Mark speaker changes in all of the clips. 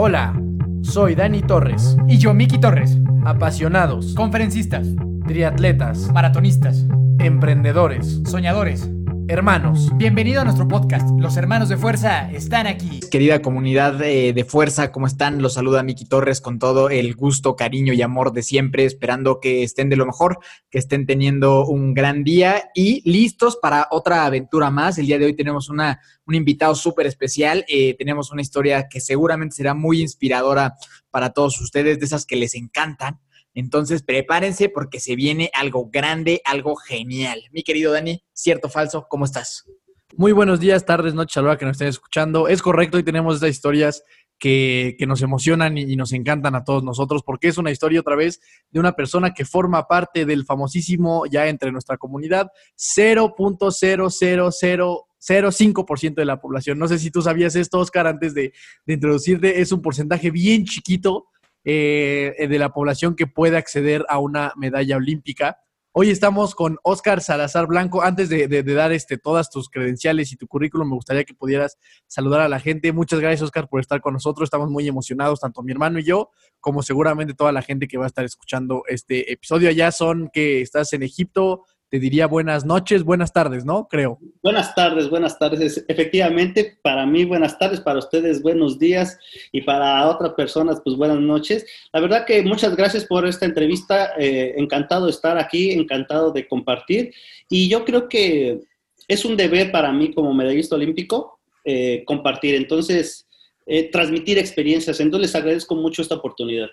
Speaker 1: Hola, soy Dani Torres.
Speaker 2: Y yo, Miki Torres.
Speaker 1: Apasionados,
Speaker 2: Conferencistas,
Speaker 1: triatletas,
Speaker 2: maratonistas,
Speaker 1: emprendedores,
Speaker 2: soñadores.
Speaker 1: Hermanos.
Speaker 2: Bienvenido a nuestro podcast. Los hermanos de fuerza están aquí.
Speaker 3: Querida comunidad de fuerza, ¿cómo están? Los saluda Miki Torres con todo el gusto, cariño y amor de siempre, esperando que estén de lo mejor, que estén teniendo un gran día y listos para otra aventura más. El día de hoy tenemos una, un invitado súper especial, eh, tenemos una historia que seguramente será muy inspiradora para todos ustedes, de esas que les encantan. Entonces, prepárense porque se viene algo grande, algo genial. Mi querido Dani, cierto falso, ¿cómo estás?
Speaker 1: Muy buenos días, tardes, noches a que nos estén escuchando. Es correcto y tenemos estas historias que, que nos emocionan y, y nos encantan a todos nosotros porque es una historia otra vez de una persona que forma parte del famosísimo ya entre nuestra comunidad 0.00005% de la población. No sé si tú sabías esto, Oscar, antes de, de introducirte. Es un porcentaje bien chiquito eh, de la población que puede acceder a una medalla olímpica. Hoy estamos con Oscar Salazar Blanco. Antes de, de- dar este, todas tus credenciales y tu currículum, me gustaría que pudieras saludar a la gente. Muchas gracias, Oscar, por estar con nosotros. Estamos muy emocionados, tanto mi hermano y yo, como seguramente toda la gente que va a estar escuchando este episodio. Allá son que estás en Egipto. Te diría buenas noches, buenas tardes, ¿no? Creo.
Speaker 4: Buenas tardes, buenas tardes. Efectivamente, para mí buenas tardes, para ustedes buenos días y para otras personas pues buenas noches. La verdad que muchas gracias por esta entrevista. eh, encantado de estar aquí, encantado de compartir. Y yo creo que es un deber para mí como medallista olímpico eh, compartir. Entonces, eh, transmitir experiencias. Entonces, les agradezco mucho esta oportunidad.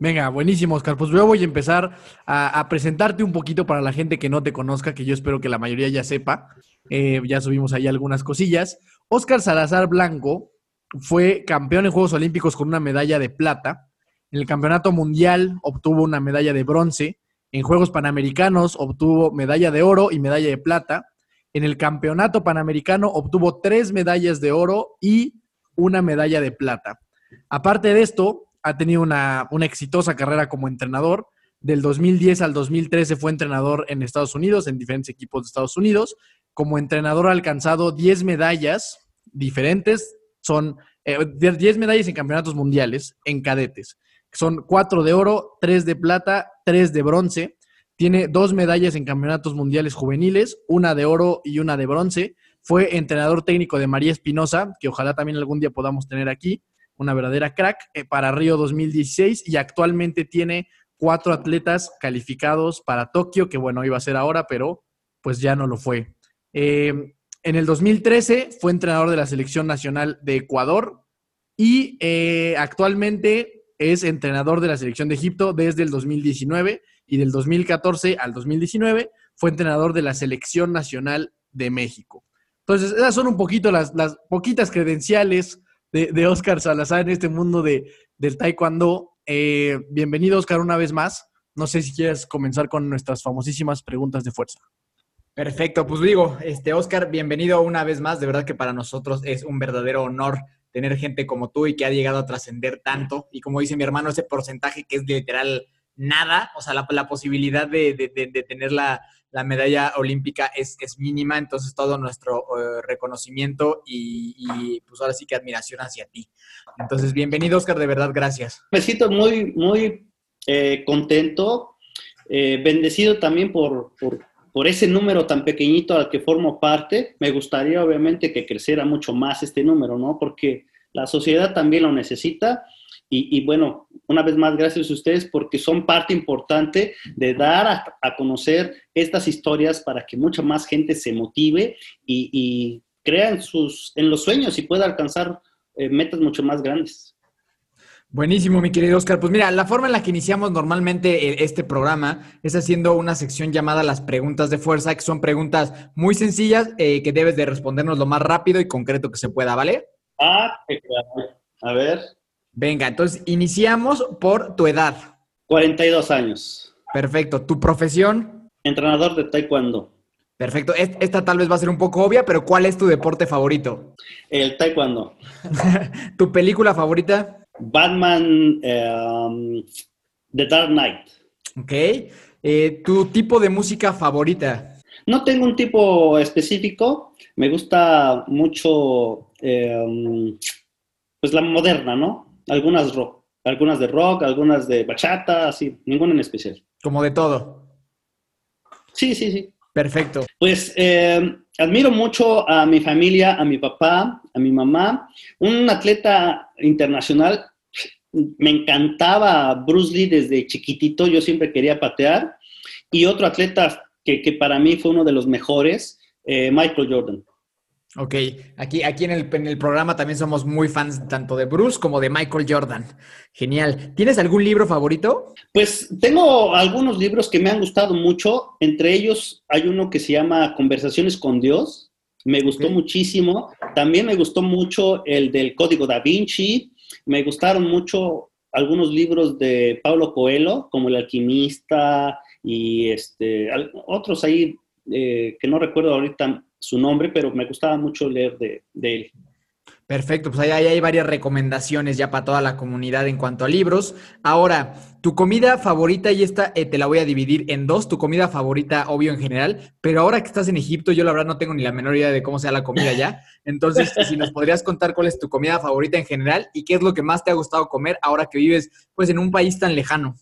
Speaker 1: Venga, buenísimo, Oscar. Pues yo voy a empezar a, presentarte un poquito para la gente que no te conozca, que yo espero que la mayoría ya sepa. Eh, ya subimos ahí algunas cosillas. Oscar Salazar Blanco fue campeón en Juegos Olímpicos con una medalla de plata. En el Campeonato Mundial obtuvo una medalla de bronce. En Juegos Panamericanos obtuvo medalla de oro y medalla de plata. En el Campeonato Panamericano obtuvo tres medallas de oro y una medalla de plata. Aparte de esto, ha tenido una, una exitosa carrera como entrenador. Del 2010 al 2013 fue entrenador en Estados Unidos, en diferentes equipos de Estados Unidos. Como entrenador ha alcanzado 10 medallas diferentes. Son eh, 10 medallas en campeonatos mundiales en cadetes. Son 4 de oro, 3 de plata, 3 de bronce. Tiene dos medallas en campeonatos mundiales juveniles, una de oro y una de bronce. Fue entrenador técnico de María Espinosa, que ojalá también algún día podamos tener aquí una verdadera crack eh, para Río 2016 y actualmente tiene cuatro atletas calificados para Tokio, que bueno, iba a ser ahora, pero pues ya no lo fue. Eh, en el 2013 fue entrenador de la selección nacional de Ecuador y eh, actualmente es entrenador de la selección de Egipto desde el 2019 y del 2014 al 2019 fue entrenador de la selección nacional de México. Entonces, esas son un poquito las, las poquitas credenciales de, de Oscar Salazar en este mundo de, del taekwondo. Eh, bienvenido, Oscar, una vez más. No sé si quieres comenzar con nuestras famosísimas preguntas de fuerza.
Speaker 3: Perfecto, pues digo, este Oscar, bienvenido una vez más. De verdad que para nosotros es un verdadero honor tener gente como tú y que ha llegado a trascender tanto. Y como dice mi hermano, ese porcentaje que es literal nada, o sea, la, la posibilidad de, de- de- de tener la, la medalla olímpica es, es mínima, entonces todo nuestro eh, reconocimiento y, y, pues ahora sí que admiración hacia ti. Entonces, bienvenido Oscar, de verdad, gracias.
Speaker 4: Me siento muy, muy eh, contento, eh, bendecido también por, por, por ese número tan pequeñito al que formo parte. Me gustaría obviamente que creciera mucho más este número, ¿no? Porque la sociedad también lo necesita. Y, y bueno, una vez más, gracias a ustedes porque son parte importante de dar a, a conocer estas historias para que mucha más gente se motive y, y crea en, sus, en los sueños y pueda alcanzar eh, metas mucho más grandes.
Speaker 3: Buenísimo, mi querido Oscar. Pues mira, la forma en la que iniciamos normalmente eh, este programa es haciendo una sección llamada las preguntas de fuerza, que son preguntas muy sencillas eh, que debes de respondernos lo más rápido y concreto que se pueda, ¿vale?
Speaker 4: Ah, claro. A ver,
Speaker 3: Venga, entonces iniciamos por tu edad.
Speaker 4: 42 años.
Speaker 3: Perfecto. ¿Tu profesión?
Speaker 4: Entrenador de taekwondo.
Speaker 3: Perfecto. Es- Esta tal vez va a ser un poco obvia, pero ¿cuál es tu deporte favorito?
Speaker 4: El taekwondo.
Speaker 3: ¿Tu película favorita?
Speaker 4: Batman, eh, The Dark Knight.
Speaker 3: Ok. Eh, ¿Tu tipo de música favorita?
Speaker 4: No tengo un tipo específico. Me gusta mucho, eh, pues la moderna, ¿no? Algunas rock, algunas de rock, algunas de bachata, así, ninguna en especial.
Speaker 3: Como de todo.
Speaker 4: Sí, sí, sí.
Speaker 3: Perfecto.
Speaker 4: Pues eh, admiro mucho a mi familia, a mi papá, a mi mamá. Un atleta internacional, me encantaba Bruce Lee desde chiquitito, yo siempre quería patear. Y otro atleta que, que para mí fue uno de los mejores, eh, Michael Jordan.
Speaker 3: Ok, aquí, aquí en, el, en el programa también somos muy fans tanto de Bruce como de Michael Jordan. Genial. ¿Tienes algún libro favorito?
Speaker 4: Pues tengo algunos libros que me han gustado mucho. Entre ellos hay uno que se llama Conversaciones con Dios. Me gustó muchísimo. También me gustó mucho el del Código da Vinci. Me gustaron mucho algunos libros de Paulo Coelho, como El Alquimista y este, otros ahí eh, que no recuerdo ahorita su nombre, pero me gustaba mucho leer de, de él.
Speaker 3: Perfecto, pues ahí, ahí hay varias recomendaciones ya para toda la comunidad en cuanto a libros. Ahora, tu comida favorita, y esta eh, te la voy a dividir en dos, tu comida favorita, obvio en general, pero ahora que estás en Egipto, yo la verdad no tengo ni la menor idea de cómo sea la comida allá. Entonces, si nos podrías contar cuál es tu comida favorita en general y qué es lo que más te ha gustado comer ahora que vives pues en un país tan lejano.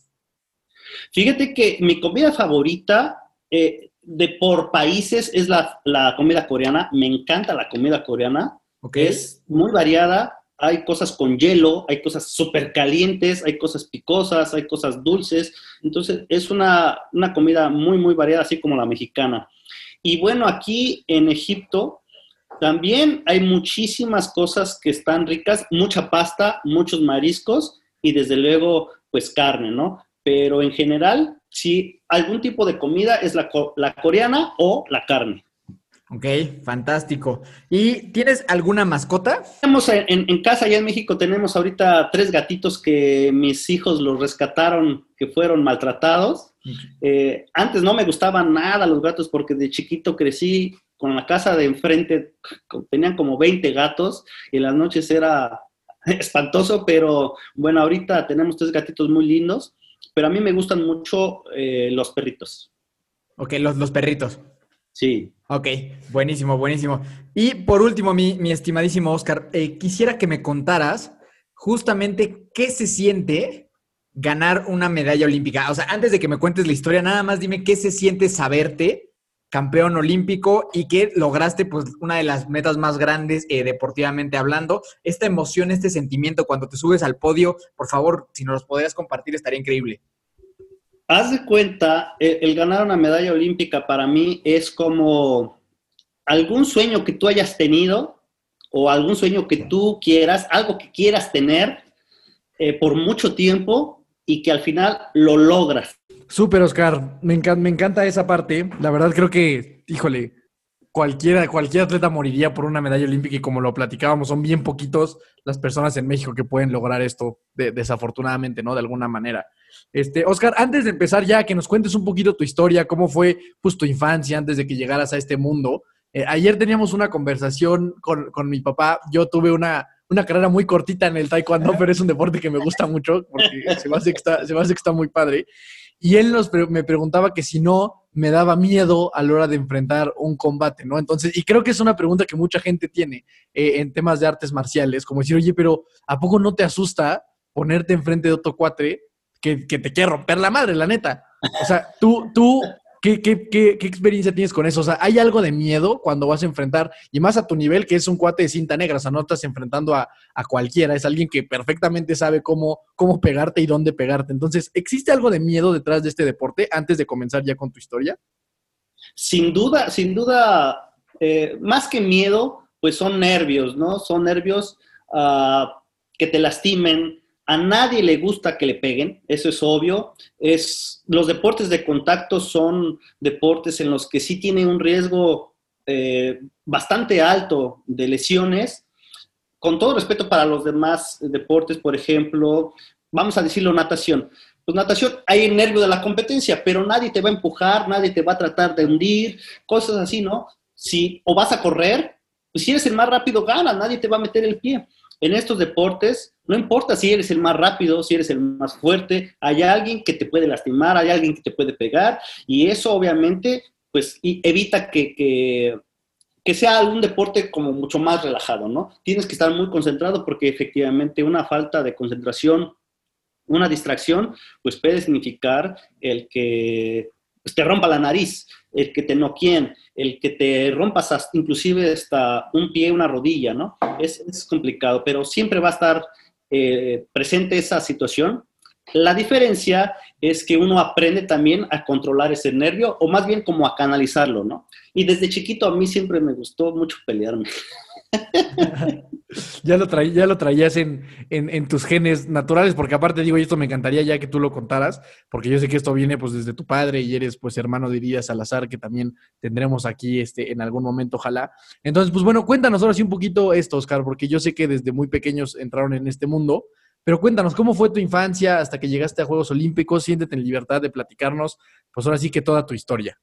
Speaker 4: Fíjate que mi comida favorita eh, de por países es la, la comida coreana. Me encanta la comida coreana.
Speaker 3: ¿Ok?
Speaker 4: Es muy variada. Hay cosas con hielo, hay cosas súper calientes, hay cosas picosas, hay cosas dulces. Entonces es una, una comida muy, muy variada, así como la mexicana. Y bueno, aquí en Egipto también hay muchísimas cosas que están ricas, mucha pasta, muchos mariscos y desde luego, pues carne, ¿no? Pero en general, sí, algún tipo de comida es la, la coreana o la carne.
Speaker 3: Ok, fantástico. ¿Y tienes alguna mascota?
Speaker 4: Tenemos en, casa, allá en México, tenemos ahorita tres gatitos que mis hijos los rescataron, que fueron maltratados. Eh, antes no me gustaban nada los gatos porque de chiquito crecí con la casa de enfrente, tenían como 20 gatos y en las noches era espantoso, pero bueno, ahorita tenemos tres gatitos muy lindos, pero a mí me gustan mucho eh, los perritos.
Speaker 3: Ok, los, los perritos.
Speaker 4: Sí.
Speaker 3: Ok, buenísimo, buenísimo. Y por último, mi, mi estimadísimo Oscar, eh, quisiera que me contaras justamente qué se siente ganar una medalla olímpica. O sea, antes de que me cuentes la historia, nada más dime qué se siente saberte campeón olímpico y que lograste pues una de las metas más grandes eh, deportivamente hablando. Esta emoción, este sentimiento cuando te subes al podio, por favor, si nos los podrías compartir, estaría increíble.
Speaker 4: Haz de cuenta, el, ganar una medalla olímpica para mí es como algún sueño que tú hayas tenido o algún sueño que tú quieras, algo que quieras tener eh, por mucho tiempo y que al final lo logras.
Speaker 1: Súper, Oscar. Me, encan- me encanta esa parte. La verdad creo que, híjole, cualquiera, cualquier atleta moriría por una medalla olímpica y como lo platicábamos, son bien poquitos las personas en México que pueden lograr esto, de- desafortunadamente, ¿no? De alguna manera. Este, Oscar, antes de empezar ya, que nos cuentes un poquito tu historia, cómo fue pues, tu infancia antes de que llegaras a este mundo. Eh, ayer teníamos una conversación con, con mi papá. Yo tuve una, una carrera muy cortita en el taekwondo, pero es un deporte que me gusta mucho porque se me hace que está, se me hace que está muy padre. Y él nos me preguntaba que si no me daba miedo a la hora de enfrentar un combate, ¿no? Entonces, y creo que es una pregunta que mucha gente tiene eh, en temas de artes marciales, como decir, oye, pero ¿a poco no te asusta ponerte enfrente de otro cuatre que, que te quiere romper la madre, la neta? O sea, tú, tú, ¿qué, experiencia tienes con eso? O sea, ¿hay algo de miedo cuando vas a enfrentar, y más a tu nivel, que es un cuate de cinta negra, o sea, no estás enfrentando a, a cualquiera, es alguien que perfectamente sabe cómo, cómo pegarte y dónde pegarte. Entonces, ¿existe algo de miedo detrás de este deporte antes de comenzar ya con tu historia?
Speaker 4: Sin duda, sin duda, eh, más que miedo, pues son nervios, ¿no? Son nervios ah, que te lastimen. A nadie le gusta que le peguen, eso es obvio. Es, los deportes de contacto son deportes en los que sí tiene un riesgo eh, bastante alto de lesiones. Con todo respeto para los demás deportes, por ejemplo, vamos a decirlo natación. Pues natación, hay el nervio de la competencia, pero nadie te va a empujar, nadie te va a tratar de hundir, cosas así, ¿no? Si o vas a correr, pues si eres el más rápido, gana, nadie te va a meter el pie. En estos deportes, no importa si eres el más rápido, si eres el más fuerte, hay alguien que te puede lastimar, hay alguien que te puede pegar, y eso obviamente, pues evita que, que que sea un deporte como mucho más relajado, ¿no? Tienes que estar muy concentrado porque efectivamente una falta de concentración, una distracción, pues puede significar el que pues, te rompa la nariz, el que te noquien, el que te rompas hasta, inclusive hasta un pie, una rodilla, ¿no? Es, complicado, pero siempre va a estar eh, presente esa situación. La diferencia es que uno aprende también a controlar ese nervio o más bien como a canalizarlo, ¿no? Y desde chiquito a mí siempre me gustó mucho pelearme.
Speaker 1: ya, lo ya lo traías en, en, tus genes naturales, porque aparte digo, y esto me encantaría ya que tú lo contaras, porque yo sé que esto viene pues desde tu padre y eres pues hermano de Elías Salazar, que también tendremos aquí este, en algún momento, ojalá. Entonces, pues bueno, cuéntanos ahora sí un poquito esto, Oscar, porque yo sé que desde muy pequeños entraron en este mundo, pero cuéntanos, ¿cómo fue tu infancia hasta que llegaste a Juegos Olímpicos? Siéntete en libertad de platicarnos, pues ahora sí que toda tu historia.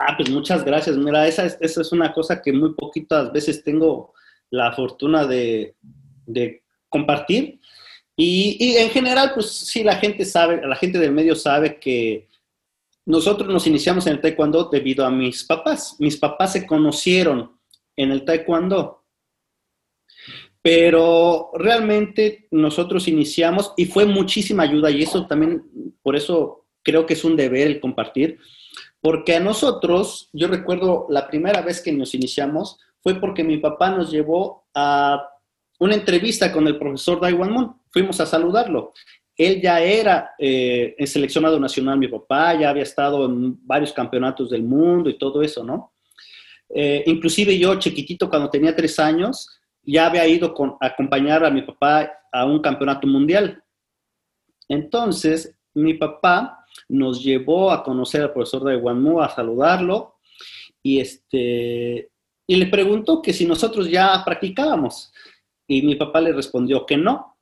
Speaker 4: Ah, pues muchas gracias. Mira, esa es, esa es una cosa que muy poquitas veces tengo la fortuna de, compartir. Y, en general, pues sí, la gente sabe, la gente del medio sabe que nosotros nos iniciamos en el taekwondo debido a mis papás. Mis papás se conocieron en el taekwondo. Pero realmente nosotros iniciamos y fue muchísima ayuda y eso también, por eso creo que es un deber el compartir, porque a nosotros, yo recuerdo la primera vez que nos iniciamos, fue porque mi papá nos llevó a una entrevista con el profesor Daiwan Moon. Fuimos a saludarlo. Él ya era eh, seleccionado nacional, mi papá, ya había estado en varios campeonatos del mundo y todo eso, ¿no? Eh, inclusive yo, chiquitito, cuando tenía tres años, ya había ido a acompañar a mi papá a un campeonato mundial. Entonces, mi papá nos llevó a conocer al profesor de Mu, a saludarlo, y, este, y le preguntó que si nosotros ya practicábamos. Y mi papá le respondió que no,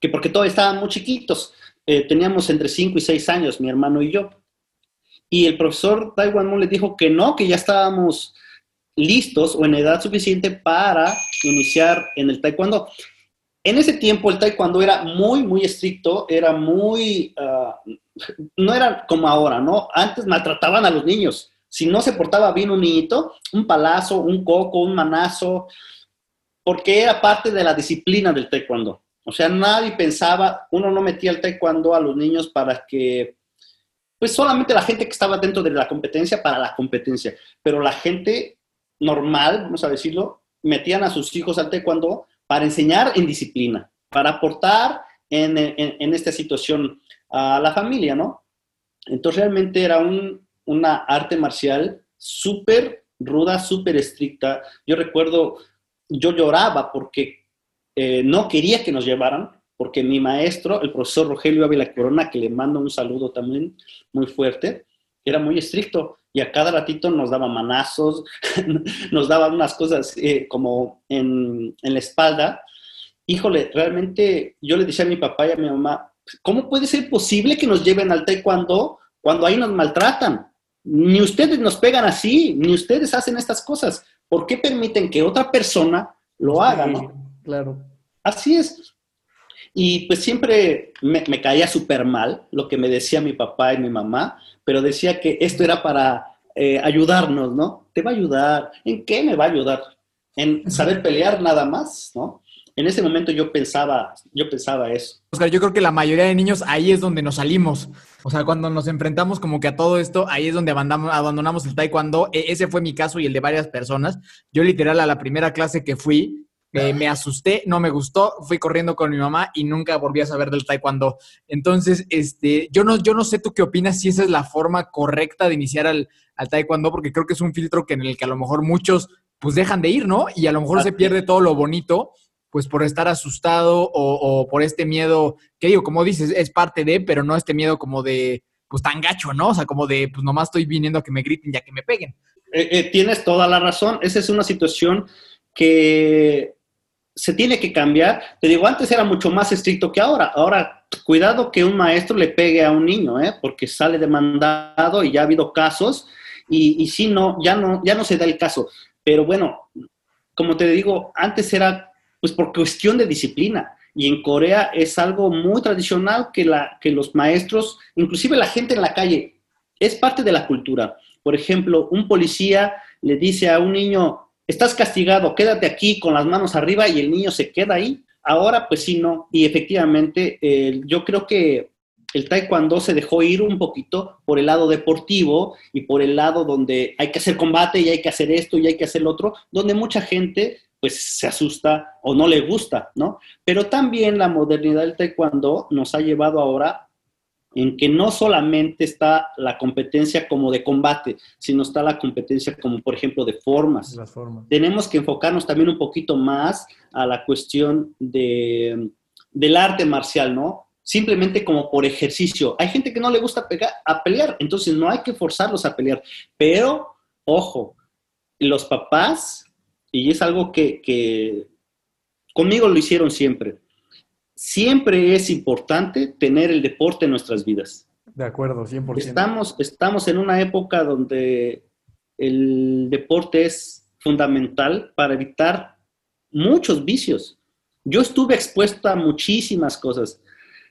Speaker 4: que porque todos estaban muy chiquitos. Eh, teníamos entre 5 y 6 años, mi hermano y yo. Y el profesor Taiwan Mu le dijo que no, que ya estábamos listos o en edad suficiente para iniciar en el taekwondo. En ese tiempo el taekwondo era muy, muy estricto, era muy, ah, no era como ahora, ¿no? Antes maltrataban a los niños. Si no se portaba bien un niñito, un palazo, un coco, un manazo, porque era parte de la disciplina del taekwondo. O sea, nadie pensaba, uno no metía el taekwondo a los niños para que, pues solamente la gente que estaba dentro de la competencia para la competencia, pero la gente normal, vamos a decirlo, metían a sus hijos al taekwondo para enseñar en disciplina, para aportar en, en esta situación a la familia, ¿no? Entonces realmente era un, una arte marcial súper ruda, súper estricta. Yo recuerdo, yo lloraba porque eh, no quería que nos llevaran, porque mi maestro, el profesor Rogelio Ávila Corona, que le mando un saludo también muy fuerte, era muy estricto y a cada ratito nos daba manazos, nos daba unas cosas eh, como en, en, la espalda. Híjole, realmente yo le decía a mi papá y a mi mamá, ¿cómo puede ser posible que nos lleven al taekwondo cuando ahí nos maltratan? Ni ustedes nos pegan así, ni ustedes hacen estas cosas. ¿Por qué permiten que otra persona lo haga?
Speaker 1: Claro.
Speaker 4: Así es. Y pues siempre me, caía súper mal lo que me decía mi papá y mi mamá, pero decía que esto era para eh, ayudarnos, ¿no? Te va a ayudar. ¿En qué me va a ayudar? En saber pelear nada más, ¿no? En ese momento yo pensaba, yo pensaba eso.
Speaker 3: Oscar, yo creo que la mayoría de niños ahí es donde nos salimos. O sea, cuando nos enfrentamos como que a todo esto, ahí es donde abandonamos, el taekwondo. E, ese fue mi caso y el de varias personas. Yo literal a la primera clase que fui, me asusté, no me gustó, fui corriendo con mi mamá y nunca volví a saber del taekwondo. Entonces, este, yo no, yo no sé tú qué opinas si esa es la forma correcta de iniciar al, al taekwondo, porque creo que es un filtro que en el que a lo mejor muchos pues dejan de ir, ¿no? Y a lo mejor se pierde todo lo bonito pues por estar asustado o, por este miedo, que digo, como dices, es parte de, pero no este miedo como de, pues tan gacho, ¿no? O sea, como de, pues nomás estoy viniendo a que me griten y a que me peguen.
Speaker 4: Eh, eh, tienes toda la razón, esa es una situación que se tiene que cambiar. Te digo, antes era mucho más estricto que ahora. Ahora, cuidado que un maestro le pegue a un niño, ¿eh? porque sale demandado y ya ha habido casos y, y sí, no, ya no, ya no se da el caso. Pero bueno, como te digo, antes era pues por cuestión de disciplina. Y en Corea es algo muy tradicional que, la, que los maestros, inclusive la gente en la calle, es parte de la cultura. Por ejemplo, un policía le dice a un niño, estás castigado, quédate aquí con las manos arriba y el niño se queda ahí. Ahora, pues sí, no. Y efectivamente, yo creo que el taekwondo se dejó ir un poquito por el lado deportivo y por el lado donde hay que hacer combate y hay que hacer esto y hay que hacer lo otro, donde mucha gente pues se asusta o no le gusta, ¿no? Pero también la modernidad del taekwondo nos ha llevado ahora en que no solamente está la competencia como de combate, sino está la competencia como, por ejemplo, de formas.
Speaker 1: Las formas.
Speaker 4: Tenemos que enfocarnos también un poquito más a la cuestión de, del arte marcial, ¿no? Simplemente como por ejercicio. Hay gente que no le gusta pegar, a pelear, entonces no hay que forzarlos a pelear. Pero, ojo, los papás, y es algo que, que conmigo lo hicieron siempre, siempre es importante tener el deporte en nuestras vidas.
Speaker 1: De acuerdo, 100%.
Speaker 4: Estamos, estamos en una época donde el deporte es fundamental para evitar muchos vicios. Yo estuve expuesto a muchísimas cosas.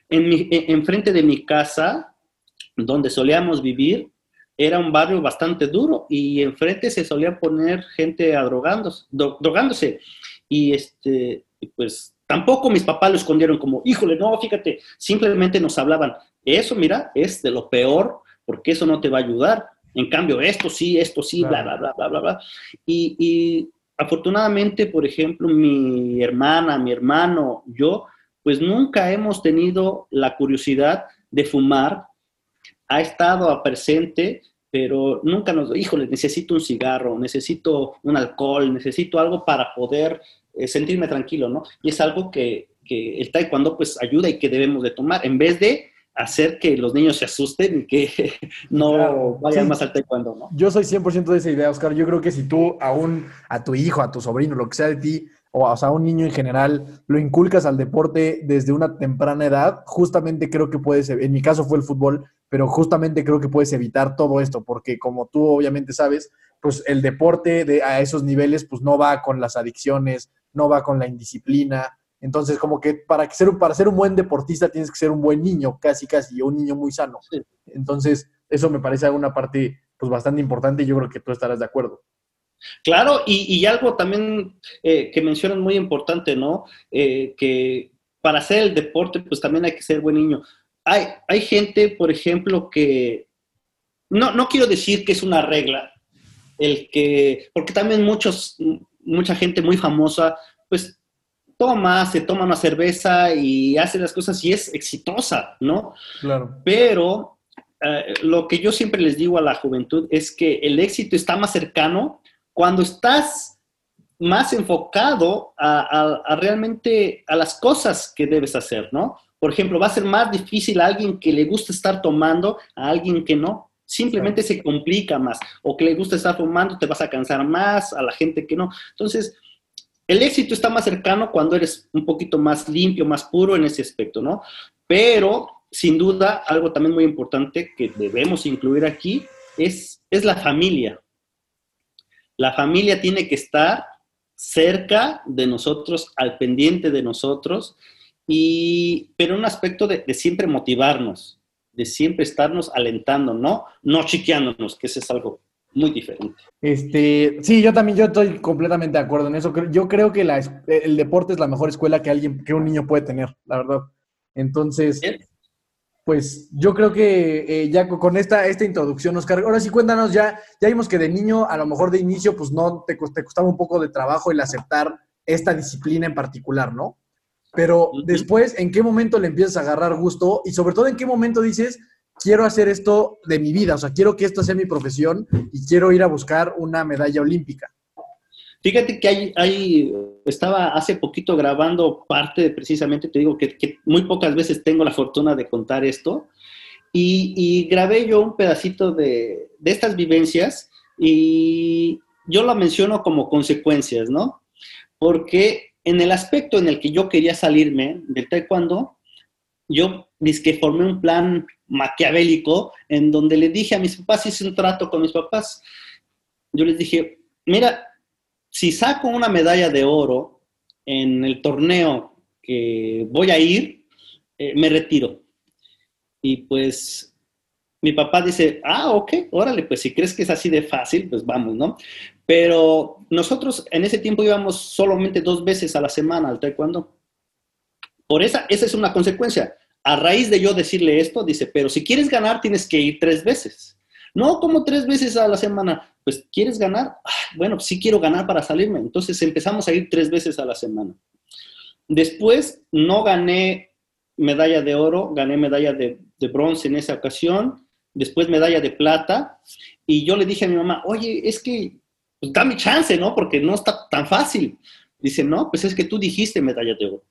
Speaker 4: En, mi, en frente de mi casa, donde solíamos vivir, era un barrio bastante duro y enfrente se solía poner gente a drogándose, drogándose. Y este, pues Tampoco mis papás lo escondieron como, híjole, no, fíjate, simplemente nos hablaban, eso, mira, es de lo peor, porque eso no te va a ayudar. En cambio, esto sí, esto sí, bla, bla, bla, bla, bla, bla. Y, y afortunadamente, por ejemplo, mi hermana, mi hermano, yo, pues nunca hemos tenido la curiosidad de fumar. Ha estado presente, pero nunca nos, híjole, necesito un cigarro, necesito un alcohol, necesito algo para poder eh, sentirme tranquilo, ¿no? Y es algo que, que, el taekwondo pues ayuda y que debemos de tomar, en vez de hacer que los niños se asusten y que no vayan más al taekwondo, ¿no?
Speaker 1: Yo soy 100% de esa idea, Oscar. Yo creo que si tú a, un, a tu hijo, a tu sobrino, lo que sea de ti, o, o sea, a un niño en general, lo inculcas al deporte desde una temprana edad, justamente creo que puedes, en mi caso fue el fútbol, pero justamente creo que puedes evitar todo esto, porque como tú obviamente sabes, pues el deporte de, a esos niveles pues no va con las adicciones, no va con la indisciplina. Entonces, como que para, que ser, para ser un buen deportista tienes que ser un buen niño, casi, casi, un niño muy sano. Entonces, eso me parece una parte pues bastante importante y yo creo que tú estarás de acuerdo.
Speaker 4: Claro, y, y algo también eh, que mencionan muy importante, ¿no? Eh, que para hacer el deporte, pues también hay que ser buen niño. Hay, hay gente, por ejemplo, que no, no quiero decir que es una regla, el que, porque también muchos, mucha gente muy famosa, pues toma, se toma una cerveza y hace las cosas y es exitosa, ¿no?
Speaker 1: Claro.
Speaker 4: Pero eh, lo que yo siempre les digo a la juventud es que el éxito está más cercano cuando estás más enfocado a, a, a, realmente a las cosas que debes hacer, ¿no? Por ejemplo, va a ser más difícil a alguien que le gusta estar tomando a alguien que no simplemente se complica más. O que le gusta estar fumando, te vas a cansar más, a la gente que no. Entonces, el éxito está más cercano cuando eres un poquito más limpio, más puro en ese aspecto, ¿no? Pero, sin duda, algo también muy importante que debemos incluir aquí es, es la familia. La familia tiene que estar cerca de nosotros, al pendiente de nosotros, y, pero un aspecto de, de siempre motivarnos de siempre estarnos alentando, ¿no? No chiqueándonos, que eso es algo muy diferente.
Speaker 1: Este, sí, yo también, yo estoy completamente de acuerdo en eso. Yo creo que la, el deporte es la mejor escuela que alguien, que un niño puede tener, la verdad. Entonces, pues yo creo que eh, ya con esta, esta introducción, Oscar, ahora sí cuéntanos, ya, ya vimos que de niño, a lo mejor de inicio, pues no te, te costaba un poco de trabajo el aceptar esta disciplina en particular, ¿no? Pero después, ¿en qué momento le empiezas a agarrar gusto? Y sobre todo, ¿en qué momento dices, quiero hacer esto de mi vida? O sea, quiero que esto sea mi profesión y quiero ir a buscar una medalla olímpica.
Speaker 4: Fíjate que hay, hay estaba hace poquito grabando parte de, precisamente, te digo que, que, muy pocas veces tengo la fortuna de contar esto, y, y grabé yo un pedacito de, de estas vivencias y yo lo menciono como consecuencias, ¿no? Porque en el aspecto en el que yo quería salirme del taekwondo, yo que formé un plan maquiavélico en donde le dije a mis papás, hice un trato con mis papás. Yo les dije, mira, si saco una medalla de oro en el torneo que voy a ir, eh, me retiro. Y pues mi papá dice, ah, ok, órale, pues si crees que es así de fácil, pues vamos, ¿no? Pero nosotros en ese tiempo íbamos solamente dos veces a la semana al taekwondo. Por esa, esa es una consecuencia. A raíz de yo decirle esto, dice, pero si quieres ganar, tienes que ir tres veces. No, como tres veces a la semana. Pues, ¿quieres ganar? Bueno, sí quiero ganar para salirme. Entonces empezamos a ir tres veces a la semana. Después no gané medalla de oro, gané medalla de, bronce en esa ocasión, después medalla de plata, y yo le dije a mi mamá, oye, es que pues, dame chance, ¿no? Porque no está tan fácil. Dice, no, pues es que tú dijiste medalla de oro.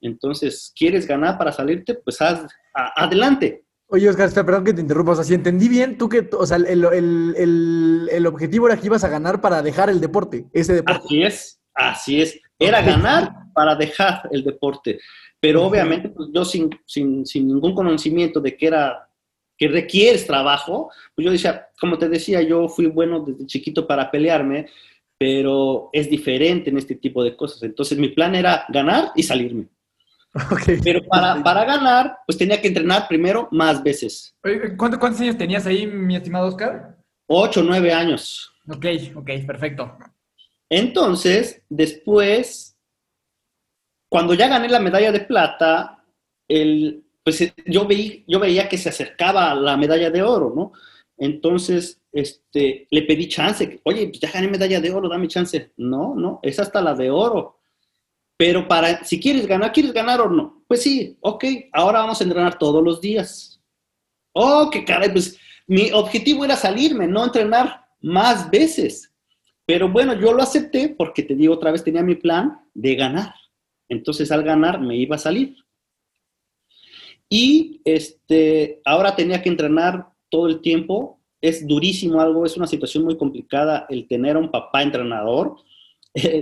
Speaker 4: Entonces, ¿quieres ganar para salirte? Pues haz, adelante.
Speaker 1: Oye, Oscar, perdón que te interrumpa. O sea, si entendí bien, tú que, o sea, el, el, el, objetivo era que ibas a ganar para dejar el deporte, ese deporte.
Speaker 4: Así es, así es. Era ganar para dejar el deporte. Pero obviamente, pues yo sin, sin, sin, ningún conocimiento de que era, que requieres trabajo, pues yo decía, como te decía, yo fui bueno desde chiquito para pelearme, pero es diferente en este tipo de cosas. Entonces mi plan era ganar y salirme. Pero para, para, ganar, pues tenía que entrenar primero más veces.
Speaker 2: ¿Cuántos, ¿Cuántos años tenías ahí, mi estimado Oscar?
Speaker 4: Ocho, nueve años.
Speaker 2: Ok, ok, perfecto.
Speaker 4: Entonces, después, cuando ya gané la medalla de plata, el, pues yo, veí, yo veía que se acercaba la medalla de oro, ¿no? Entonces, este, le pedí chance. Oye, pues ya gané medalla de oro, dame chance. No, no, es hasta la de oro. Pero para, si quieres ganar, ¿quieres ganar o no? Pues sí, ok, ahora vamos a entrenar todos los días. Oh, qué caray, pues mi objetivo era salirme, no entrenar más veces. Pero bueno, yo lo acepté porque te digo otra vez, tenía mi plan de ganar. Entonces al ganar me iba a salir. Y este, ahora tenía que entrenar todo el tiempo. Es durísimo algo, es una situación muy complicada el tener a un papá entrenador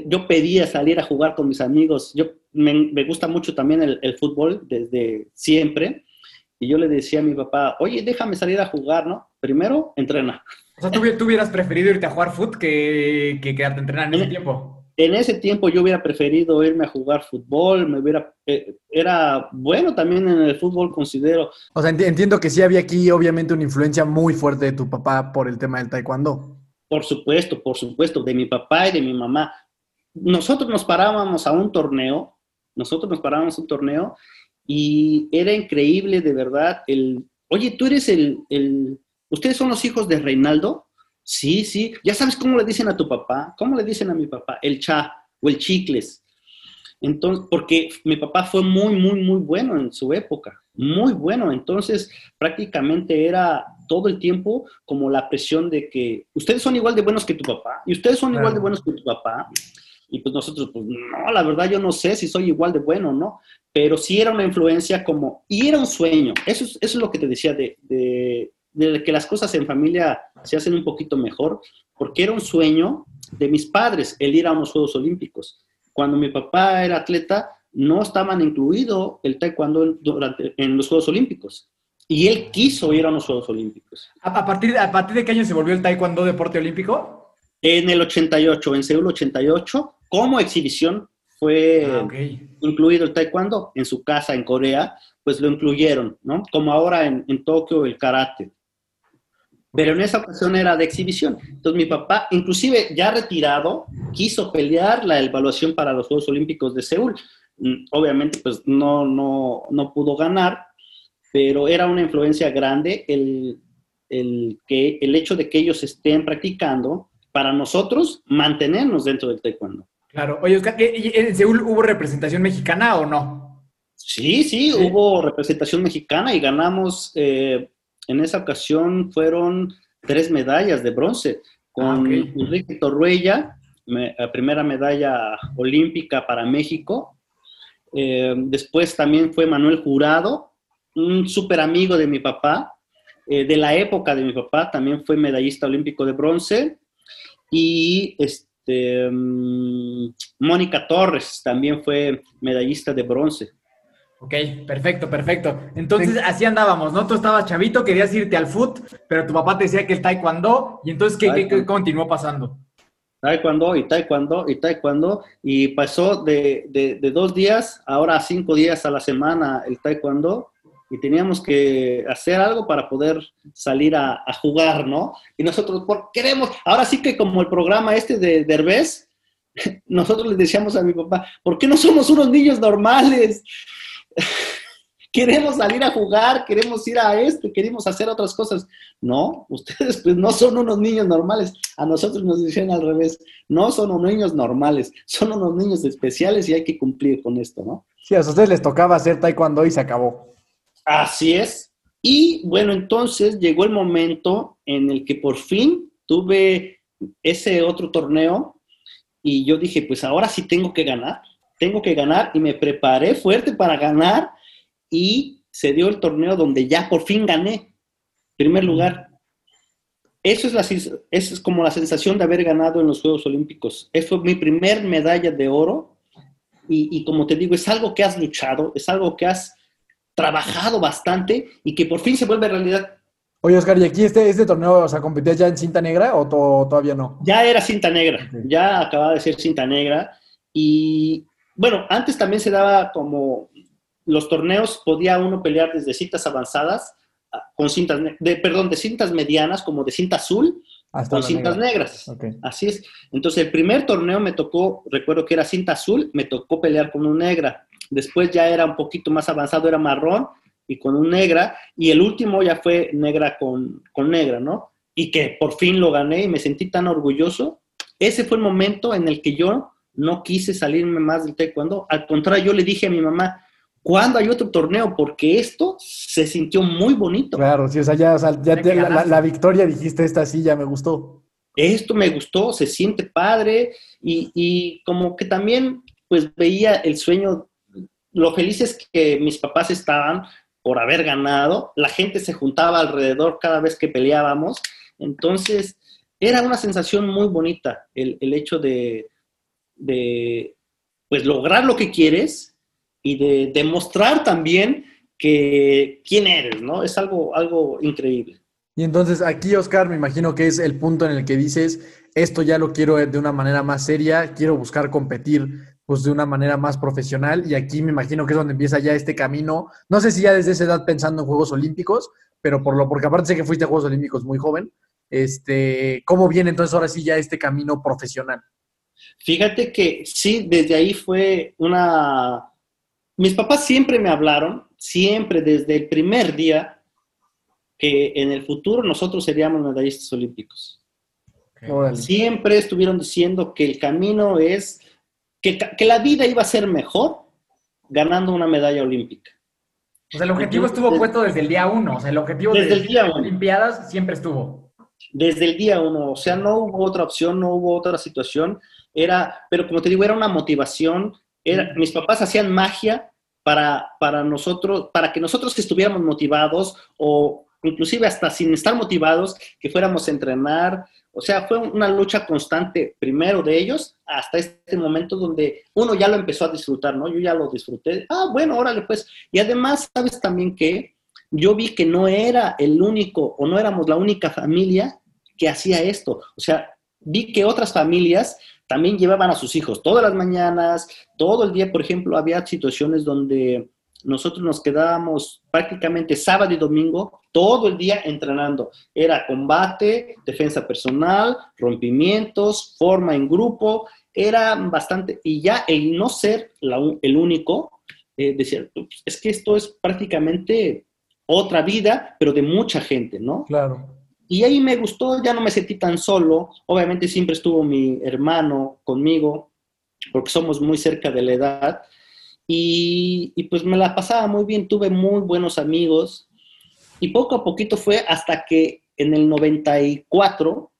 Speaker 4: yo pedía salir a jugar con mis amigos. Yo me, gusta mucho también el, fútbol desde siempre. Y yo le decía a mi papá, oye, déjame salir a jugar, ¿no? Primero, entrena.
Speaker 2: O sea, ¿tú, hubieras preferido irte a jugar fútbol que, que quedarte a entrenar en ese tiempo?
Speaker 4: En ese tiempo yo hubiera preferido irme a jugar fútbol, me hubiera, eh, era bueno también en el fútbol, considero.
Speaker 1: O sea, entiendo que sí había aquí obviamente una influencia muy fuerte de tu papá por el tema del taekwondo.
Speaker 4: Por supuesto, por supuesto, de mi papá y de mi mamá nosotros nos parábamos a un torneo, nosotros nos parábamos a un torneo y era increíble de verdad el, oye, tú eres el, el, ¿ustedes son los hijos de Reinaldo? Sí, sí, ya sabes cómo le dicen a tu papá, cómo le dicen a mi papá, el cha o el chicles. Entonces, porque mi papá fue muy, muy, muy bueno en su época, muy bueno. Entonces, prácticamente era todo el tiempo como la presión de que ustedes son igual de buenos que tu papá y ustedes son igual de buenos que tu papá y pues nosotros, pues no, la verdad yo no sé si soy igual de bueno, ¿no? Pero sí era una influencia como, y era un sueño, eso es, eso es lo que te decía, de, de, de que las cosas en familia se hacen un poquito mejor, porque era un sueño de mis padres el ir a unos Juegos Olímpicos. Cuando mi papá era atleta, no estaban incluido el taekwondo durante, en los Juegos Olímpicos. Y él quiso ir a unos Juegos Olímpicos.
Speaker 2: ¿A, partir, ¿A partir de qué año se volvió el taekwondo deporte olímpico?
Speaker 4: En el 88, en Seúl 88, como exhibición fue ah, incluido el taekwondo en su casa en Corea, pues lo incluyeron, ¿no? Como ahora en, en Tokio el karate. Pero en esa ocasión era de exhibición. Entonces mi papá, inclusive ya retirado, quiso pelear la evaluación para los Juegos Olímpicos de Seúl. Mm, obviamente, pues no, no, no pudo ganar, pero era una influencia grande el, el, que, el hecho de que ellos estén practicando para nosotros mantenernos dentro del taekwondo.
Speaker 2: Claro. Oye, Oscar, ¿en Seúl hubo representación mexicana o no?
Speaker 4: Sí, sí, hubo representación mexicana y ganamos, eh, en esa ocasión fueron tres medallas de bronce con ah, Enrique Torruella, la primera medalla olímpica para México. Eh, después también fue Manuel Jurado, un súper amigo de mi papá, eh, de la época de mi papá, también fue medallista olímpico de bronce y este, mm, Mónica Torres también fue medallista de bronce.
Speaker 2: Ok, perfecto, perfecto. Entonces así andábamos, ¿no? Tú estabas chavito, querías irte al foot, pero tu papá te decía que el taekwondo, y entonces, ¿qué, continuó pasando?
Speaker 4: Taekwondo y taekwondo y taekwondo, y pasó de, de, dos días, ahora a cinco días a la semana el taekwondo, y teníamos que hacer algo para poder salir a, jugar, ¿no? Y nosotros, por queremos, ahora sí que como el programa este de Derbez, nosotros le decíamos a mi papá, ¿por qué no somos unos niños normales? queremos salir a jugar, queremos ir a esto, queremos hacer otras cosas. No, ustedes pues no son unos niños normales. A nosotros nos dicen al revés, no son unos niños normales, son unos niños especiales y hay que cumplir con esto, ¿no?
Speaker 1: Sí, a ustedes les tocaba hacer taekwondo y se acabó.
Speaker 4: Así es. Y bueno, entonces llegó el momento en el que por fin tuve ese otro torneo y yo dije, pues ahora sí tengo que ganar, tengo que ganar y me preparé fuerte para ganar y se dio el torneo donde ya por fin gané, primer lugar. Eso es, la, eso es como la sensación de haber ganado en los Juegos Olímpicos. Eso fue mi primer medalla de oro y, y, como te digo, es algo que has luchado, es algo que has trabajado bastante y que por fin se vuelve realidad.
Speaker 1: Oye, Oscar, ¿y aquí este, este torneo, o sea, competías ya en cinta negra o todavía no?
Speaker 4: Ya era cinta negra, ya acababa de ser cinta negra y bueno, antes también se daba como los torneos podía uno pelear desde cintas avanzadas ah, con cintas, de, perdón, de cintas medianas como de cinta azul con cintas negras. Así es. Entonces el primer torneo me tocó, recuerdo que era cinta azul, me tocó pelear con un negra. Después ya era un poquito más avanzado, era marrón y con un negra. Y el último ya fue negra con, con negra, ¿no? Y que por fin lo gané y me sentí tan orgulloso. Ese fue el momento en el que yo no quise salirme más del taekwondo. Al contrario, yo le dije a mi mamá, ¿Cuándo hay otro torneo? Porque esto se sintió muy bonito.
Speaker 1: Claro, sí, o sea, ya, la, victoria dijiste, esta sí, ya me gustó.
Speaker 4: Esto me gustó, se siente padre y, como que también pues veía el sueño, lo felices que mis papás estaban por haber ganado, la gente se juntaba alrededor cada vez que peleábamos, entonces era una sensación muy bonita el, hecho de, de pues lograr lo que quieres y de demostrar también que quién eres, ¿no? Es algo, algo increíble.
Speaker 1: Y entonces aquí, Oscar, me imagino que es el punto en el que dices, esto ya lo quiero de una manera más seria, quiero buscar competir pues de una manera más profesional y aquí me imagino que es donde empieza ya este camino, no sé si ya desde esa edad pensando en Juegos Olímpicos, pero por lo porque aparte sé que fuiste a Juegos Olímpicos muy joven, este, ¿cómo viene entonces ahora sí ya este camino profesional?
Speaker 4: Fíjate que sí, desde ahí fue una mis papás siempre me hablaron, siempre desde el primer día, que en el futuro nosotros seríamos medallistas olímpicos. Siempre estuvieron diciendo que el camino es, que, la vida iba a ser mejor ganando una medalla olímpica.
Speaker 2: O sea, el objetivo estuvo puesto desde el día uno. O sea, el objetivo
Speaker 4: desde el día uno.
Speaker 2: Olimpiadas siempre estuvo.
Speaker 4: Desde el día uno. O sea, no hubo otra opción, no hubo otra situación. Era, pero como te digo, era una motivación mis papás hacían magia para, para nosotros, para que nosotros estuviéramos motivados o inclusive hasta sin estar motivados, que fuéramos a entrenar. O sea, fue una lucha constante, primero de ellos, hasta este momento donde uno ya lo empezó a disfrutar, ¿no? Yo ya lo disfruté. Ah, bueno, órale, pues. Y además, sabes también que yo vi que no era el único o no éramos la única familia que hacía esto. O sea, vi que otras familias también llevaban a sus hijos todas las mañanas, todo el día, por ejemplo, había situaciones donde nosotros nos quedábamos prácticamente sábado y domingo todo el día entrenando. Era combate, defensa personal, rompimientos, forma en grupo, era bastante, y ya el no ser el único, eh, decía, es que esto es prácticamente otra vida, pero de mucha gente, ¿no?
Speaker 1: Claro.
Speaker 4: Y ahí me gustó, ya no me sentí tan solo. Obviamente siempre estuvo mi hermano conmigo, porque somos muy cerca de la edad. Y, pues me la pasaba muy bien, tuve muy buenos amigos. Y poco a poquito fue hasta que en el 94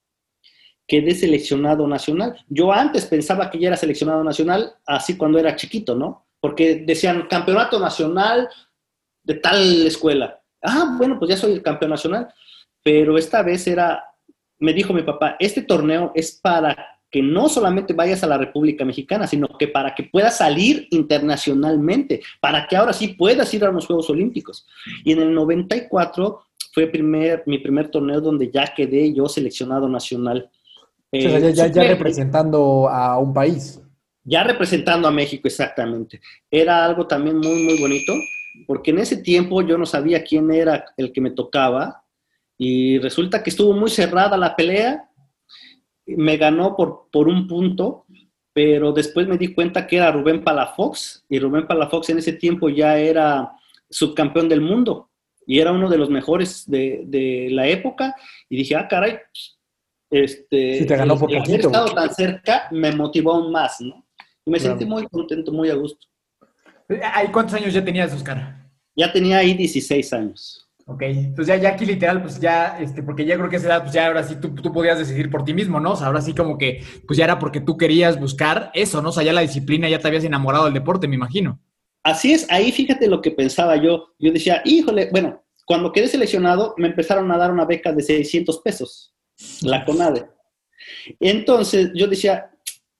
Speaker 4: quedé seleccionado nacional. Yo antes pensaba que ya era seleccionado nacional, así cuando era chiquito, ¿no? Porque decían campeonato nacional de tal escuela. Ah, bueno, pues ya soy el campeón nacional pero esta vez era, me dijo mi papá, este torneo es para que no solamente vayas a la República Mexicana, sino que para que puedas salir internacionalmente, para que ahora sí puedas ir a los Juegos Olímpicos. Y en el 94 fue primer, mi primer torneo donde ya quedé yo seleccionado nacional.
Speaker 1: ya, ya representando a un país.
Speaker 4: Ya representando a México, exactamente. Era algo también muy, muy bonito porque en ese tiempo yo no sabía quién era el que me tocaba y resulta que estuvo muy cerrada la pelea, me ganó por, por un punto, pero después me di cuenta que era Rubén Palafox y Rubén Palafox en ese tiempo ya era subcampeón del mundo y era uno de los mejores de, de la época y dije, ah, caray, este,
Speaker 1: Sí, te ganó por
Speaker 4: el haber
Speaker 1: poquito.
Speaker 4: estado tan cerca me motivó aún más, ¿no? Y me
Speaker 1: Claro.
Speaker 4: sentí muy contento, muy a gusto.
Speaker 2: Ay, ¿Cuántos años ya tenías, Oscar?
Speaker 4: Ya tenía ahí 16 años.
Speaker 2: Ok, entonces ya, ya aquí literal, pues ya, este, porque ya creo que a esa edad, pues ya ahora sí tú, tú podías decidir por ti mismo, ¿no? O sea, ahora sí como que, pues ya era porque tú querías buscar eso, ¿no? O sea, ya la disciplina, ya te habías enamorado del deporte, me imagino.
Speaker 4: Así es, ahí fíjate lo que pensaba yo. Yo decía, híjole, bueno, cuando quedé seleccionado me empezaron a dar una beca de 600 pesos, la CONADE. Entonces yo decía,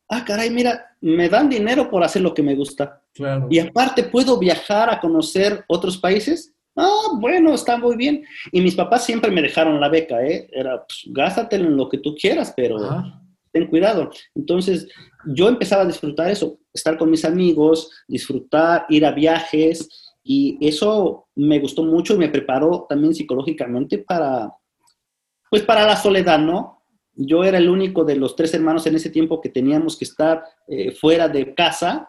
Speaker 4: ah, caray, mira, me dan dinero por hacer lo que me gusta.
Speaker 1: Claro.
Speaker 4: Y aparte puedo viajar a conocer otros países. Ah, bueno, está muy bien. Y mis papás siempre me dejaron la beca, ¿eh? Era, pues, gástatelo en lo que tú quieras, pero
Speaker 1: Ajá.
Speaker 4: ten cuidado. Entonces, yo empezaba a disfrutar eso, estar con mis amigos, disfrutar, ir a viajes, y eso me gustó mucho y me preparó también psicológicamente para, pues para la soledad, ¿no? Yo era el único de los tres hermanos en ese tiempo que teníamos que estar eh, fuera de casa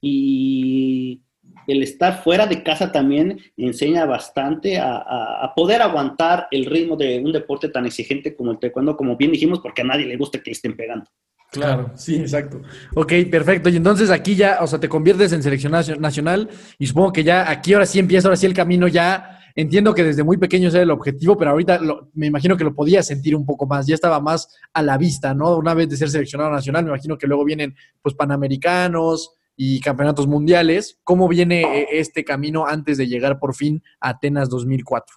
Speaker 4: y el estar fuera de casa también enseña bastante a, a- a poder aguantar el ritmo de un deporte tan exigente como el taekwondo, como bien dijimos, porque a nadie le gusta que le estén pegando.
Speaker 1: Claro, sí, exacto. Ok, perfecto. Y entonces aquí ya, o sea, te conviertes en selección nacio- nacional y supongo que ya aquí ahora sí empieza, ahora sí el camino ya. Entiendo que desde muy pequeño ese era el objetivo, pero ahorita lo- me imagino que lo podías sentir un poco más, ya estaba más a la vista, ¿no? Una vez de ser seleccionado nacional, me imagino que luego vienen pues panamericanos y campeonatos mundiales. ¿Cómo viene eh, este camino antes de llegar por fin a Atenas 2004?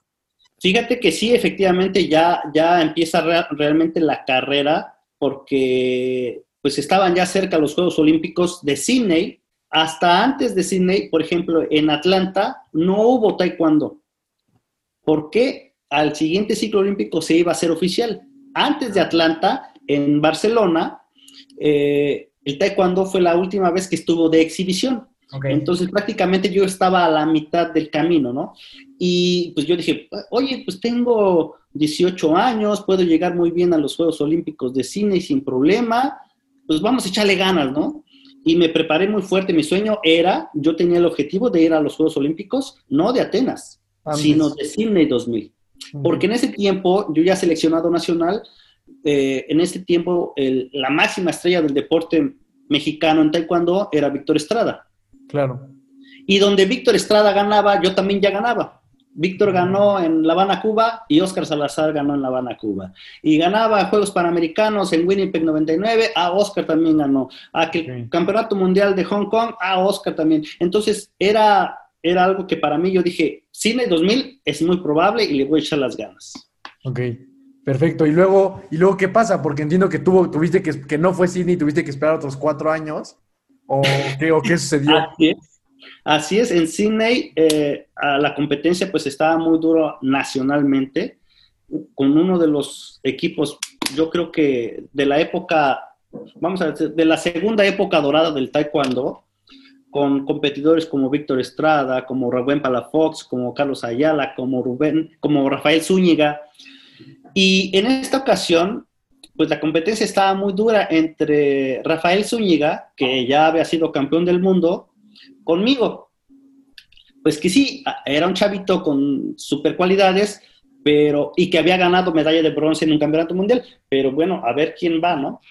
Speaker 4: Fíjate que sí, efectivamente ya, ya empieza rea- realmente la carrera porque pues estaban ya cerca los Juegos Olímpicos de Sydney. Hasta antes de Sydney, por ejemplo, en Atlanta no hubo taekwondo. porque al siguiente ciclo olímpico se iba a hacer oficial. Antes de Atlanta, en Barcelona, eh, el taekwondo fue la última vez que estuvo de exhibición. Entonces prácticamente yo estaba a la mitad del camino, ¿no? Y pues yo dije, oye, pues tengo 18 años, puedo llegar muy bien a los Juegos Olímpicos de cine sin problema, pues vamos a echarle ganas, ¿no? Y me preparé muy fuerte, mi sueño era, yo tenía el objetivo de ir a los Juegos Olímpicos, no de Atenas, sino de Sydney 2000. Porque en ese tiempo, yo ya seleccionado nacional, eh, en ese tiempo el- la máxima estrella del deporte mexicano en taekwondo era Víctor Estrada.
Speaker 1: Claro.
Speaker 4: Y donde Víctor Estrada ganaba, yo también ya ganaba. Víctor ganó en La Habana, Cuba, y Óscar Salazar ganó en La Habana, Cuba. Y ganaba Juegos Panamericanos en Winnipeg 99, a Óscar también ganó. A que el. Campeonato Mundial de Hong Kong, a Óscar también. Entonces, era, era algo que para mí yo dije, Cine 2000 es muy probable y le voy a echar las ganas.
Speaker 1: Ok, perfecto. Y luego, ¿y luego qué pasa? Porque entiendo que tuvo, tuviste que, que no fue Sydney, tuviste que esperar otros cuatro años. ¿O qué, o qué sucedió?
Speaker 4: Así es. En Sydney eh, a la competencia pues estaba muy duro nacionalmente, con uno de los equipos, yo creo que de la época, vamos a decir, de la segunda época dorada del taekwondo, con competidores como Víctor Estrada, como Rubén Palafox, como Carlos Ayala, como Rubén, como Rafael Zúñiga. Y en esta ocasión, pues la competencia estaba muy dura entre Rafael Zúñiga, que ya había sido campeón del mundo, conmigo. Pues que sí, era un chavito con super cualidades, pero, y que había ganado medalla de bronce en un campeonato mundial, pero bueno, a ver quién va, ¿no?